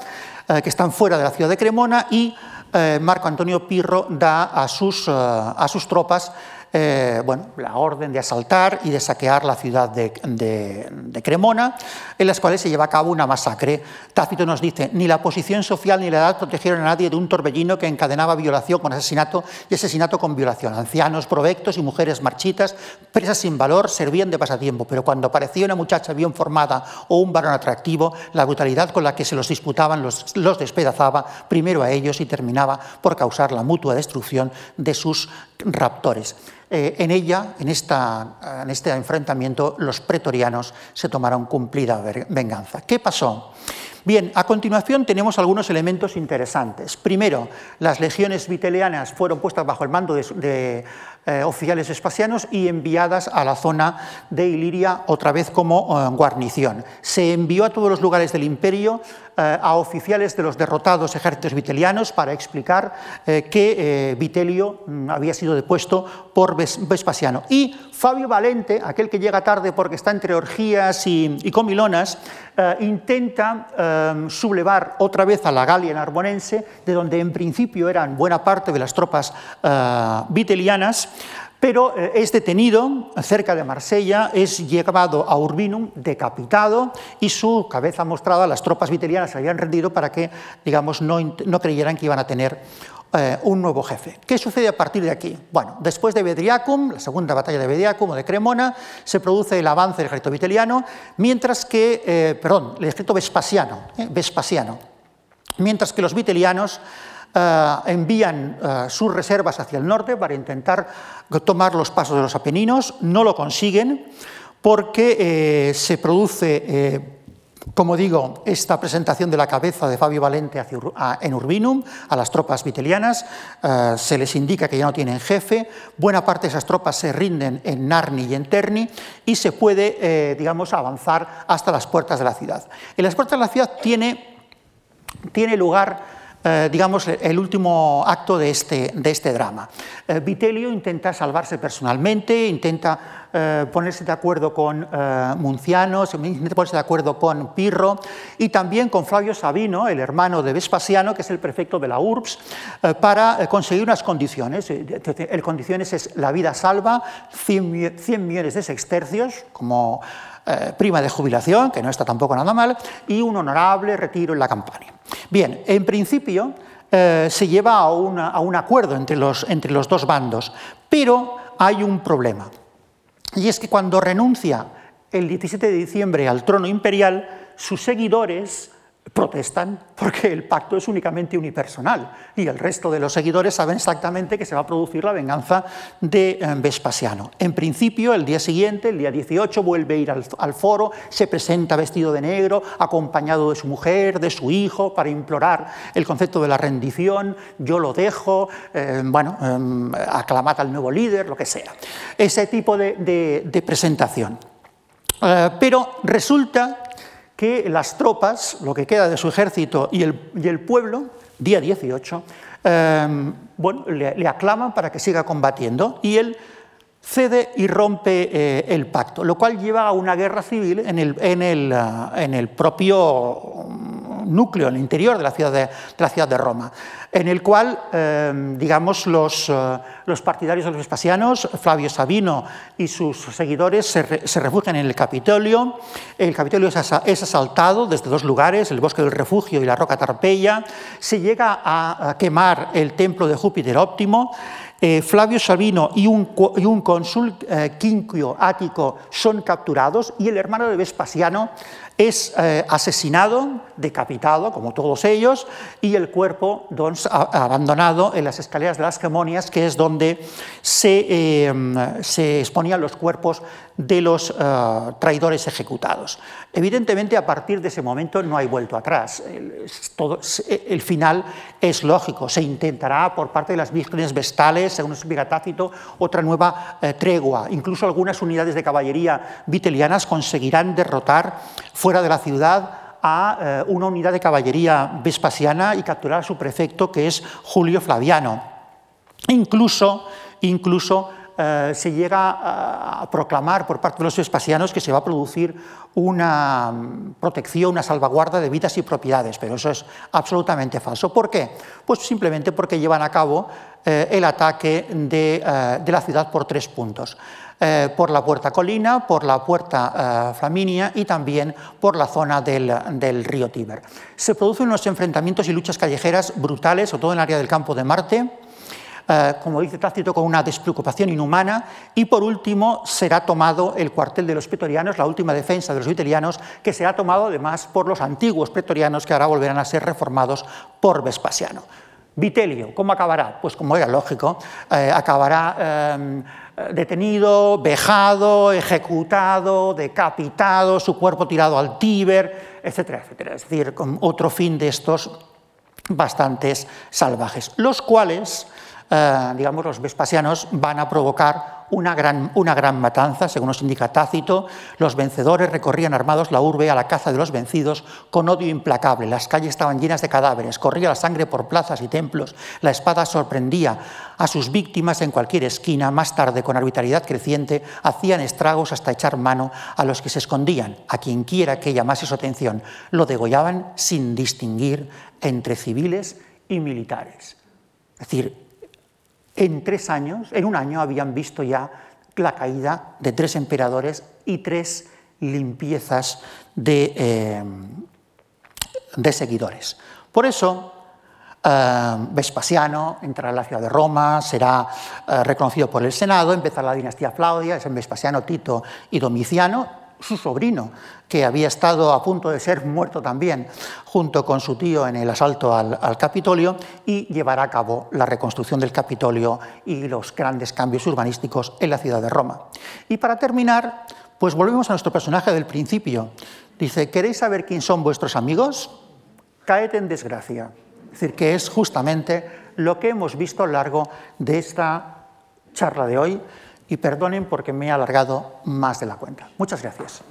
que están fuera de la ciudad de Cremona y eh, Marco Antonio Pirro da a sus, eh, a sus tropas eh, bueno, la orden de asaltar y de saquear la ciudad de, Cremona, en las cuales se lleva a cabo una masacre. Tácito nos dice, ni la posición social ni la edad protegieron a nadie de un torbellino que encadenaba violación con asesinato y asesinato con violación. Ancianos, provectos y mujeres marchitas, presas sin valor, servían de pasatiempo, pero cuando aparecía una muchacha bien formada o un varón atractivo, la brutalidad con la que se los disputaban los, los despedazaba primero a ellos y terminaba por causar la mutua destrucción de sus raptores. Eh, en ella, en, esta, en este enfrentamiento, los pretorianos se tomaron cumplida venganza. ¿Qué pasó? Bien, a continuación tenemos algunos elementos interesantes. Primero, las legiones vitelianas fueron puestas bajo el mando de, eh, oficiales espacianos y enviadas a la zona de Iliria otra vez como eh, guarnición. Se envió a todos los lugares del imperio eh, a oficiales de los derrotados ejércitos vitelianos para explicar que Vitelio mm, había sido depuesto por Vespasiano. Y Fabio Valente, aquel que llega tarde porque está entre orgías y, y comilonas, intenta sublevar otra vez a la Galia narbonense, de donde en principio eran buena parte de las tropas vitelianas, pero eh, es detenido cerca de Marsella, es llevado a Urbinum decapitado y su cabeza mostrada, las tropas vitelianas se habían rendido para que, digamos, no, no creyeran que iban a tener eh, un nuevo jefe. ¿Qué sucede a partir de aquí? Bueno, después de Bedriacum, la segunda batalla de Bedriacum o de Cremona, se produce el avance del ejército viteliano, mientras que, eh, perdón, el ejército vespasiano, Vespasiano, mientras que los vitelianos eh, envían eh, sus reservas hacia el norte para intentar tomar los pasos de los Apeninos, no lo consiguen porque eh, se produce, como digo, esta presentación de la cabeza de Fabio Valente en Urbinum a las tropas vitelianas, se les indica que ya no tienen jefe, buena parte de esas tropas se rinden en Narni y en Terni y se puede, digamos, avanzar hasta las puertas de la ciudad. En las puertas de la ciudad tiene, tiene lugar eh, digamos, el último acto de este, de este drama. Eh, Vitelio intenta salvarse personalmente, intenta eh, ponerse de acuerdo con Munciano, intenta ponerse de acuerdo con Pirro y también con Flavio Sabino, el hermano de Vespasiano, que es el prefecto de la URBS, para conseguir unas condiciones. El condiciones es la vida salva, 100, 100 millones de sextercios, como prima de jubilación, que no está tampoco nada mal, y un honorable retiro en la campaña. Bien, en principio eh, se lleva a, a, un acuerdo entre los, entre los dos bandos, pero hay un problema. Y es que cuando renuncia el 17 de diciembre al trono imperial, sus seguidores protestan porque el pacto es únicamente unipersonal y el resto de los seguidores saben exactamente que se va a producir la venganza de eh, Vespasiano. En principio, el día siguiente, el día 18, vuelve a ir al, foro, se presenta vestido de negro, acompañado de su mujer, de su hijo, para implorar el concepto de la rendición, yo lo dejo, eh, bueno, eh, aclamad al nuevo líder, lo que sea. Ese tipo de, presentación. pero resulta que las tropas, lo que queda de su ejército y el, y el pueblo, día 18, eh, bueno, le, aclaman para que siga combatiendo. Y él cede y rompe eh, el pacto, lo cual lleva a una guerra civil en el, en el, eh, en el propio núcleo, en el interior de la ciudad de, la ciudad de Roma, en el cual, eh, digamos, los, eh, los, partidarios de los vespasianos, Flavio Sabino y sus seguidores, se, refugian en el Capitolio. El Capitolio es, asaltado desde dos lugares, el Bosque del Refugio y la Roca Tarpeya. Se llega a, quemar el templo de Júpiter óptimo. Eh, Flavio Sabino y un, y un cónsul, Quinquio Ático, son capturados y el hermano de Vespasiano es eh, asesinado, decapitado, como todos ellos, y el cuerpo abandonado en las escaleras de las Gemonias, que es donde se, eh, se exponían los cuerpos de los eh, traidores ejecutados. Evidentemente, a partir de ese momento no hay vuelto atrás. El, el final es lógico. Se intentará por parte de las vírgenes vestales, según explica Tácito, otra nueva tregua. Incluso algunas unidades de caballería vitelianas conseguirán derrotar fuera de la ciudad a eh, una unidad de caballería vespasiana y capturar a su prefecto, que es Julio Flaviano. Incluso, incluso eh, se llega a proclamar por parte de los vespasianos que se va a producir una mm, protección, una salvaguarda de vidas y propiedades, pero eso es absolutamente falso. ¿Por qué? Pues simplemente porque llevan a cabo eh, el ataque de, de la ciudad por tres puntos. Eh, por la Puerta Colina, por la Puerta eh, Flaminia y también por la zona del, río Tíber. Se producen unos enfrentamientos y luchas callejeras brutales, sobre todo en el área del campo de Marte, eh, como dice Tácito, con una despreocupación inhumana, y por último será tomado el cuartel de los pretorianos, la última defensa de los vitelianos, que será tomado además por los antiguos pretorianos que ahora volverán a ser reformados por Vespasiano. Vitelio, ¿cómo acabará? Pues como era lógico, acabará detenido, vejado, ejecutado, decapitado, su cuerpo tirado al Tíber, etcétera, etcétera. Es decir, con otro fin de estos bastantes salvajes, los cuales, eh, digamos, los vespasianos van a provocar una gran, una gran matanza, según nos indica Tácito. Los vencedores recorrían armados la urbe a la caza de los vencidos con odio implacable. Las calles estaban llenas de cadáveres, corría la sangre por plazas y templos, la espada sorprendía a sus víctimas en cualquier esquina. Más tarde, con arbitrariedad creciente, hacían estragos hasta echar mano a los que se escondían. A quien quiera que llamase su atención, lo degollaban sin distinguir entre civiles y militares. Es decir, en tres años, en un año, habían visto ya la caída de tres emperadores y tres limpiezas de, eh, seguidores. Por eso, eh, Vespasiano entrará a la ciudad de Roma, será eh, reconocido por el Senado, empezará la dinastía Claudia, es en Vespasiano, Tito y Domiciano, su sobrino, que había estado a punto de ser muerto también junto con su tío en el asalto al, Capitolio, y llevará a cabo la reconstrucción del Capitolio y los grandes cambios urbanísticos en la ciudad de Roma. Y para terminar, pues volvemos a nuestro personaje del principio. Dice, ¿queréis saber quién son vuestros amigos? Caed en desgracia. Es decir, que es justamente lo que hemos visto a lo largo de esta charla de hoy y perdonen porque me he alargado más de la cuenta. Muchas gracias.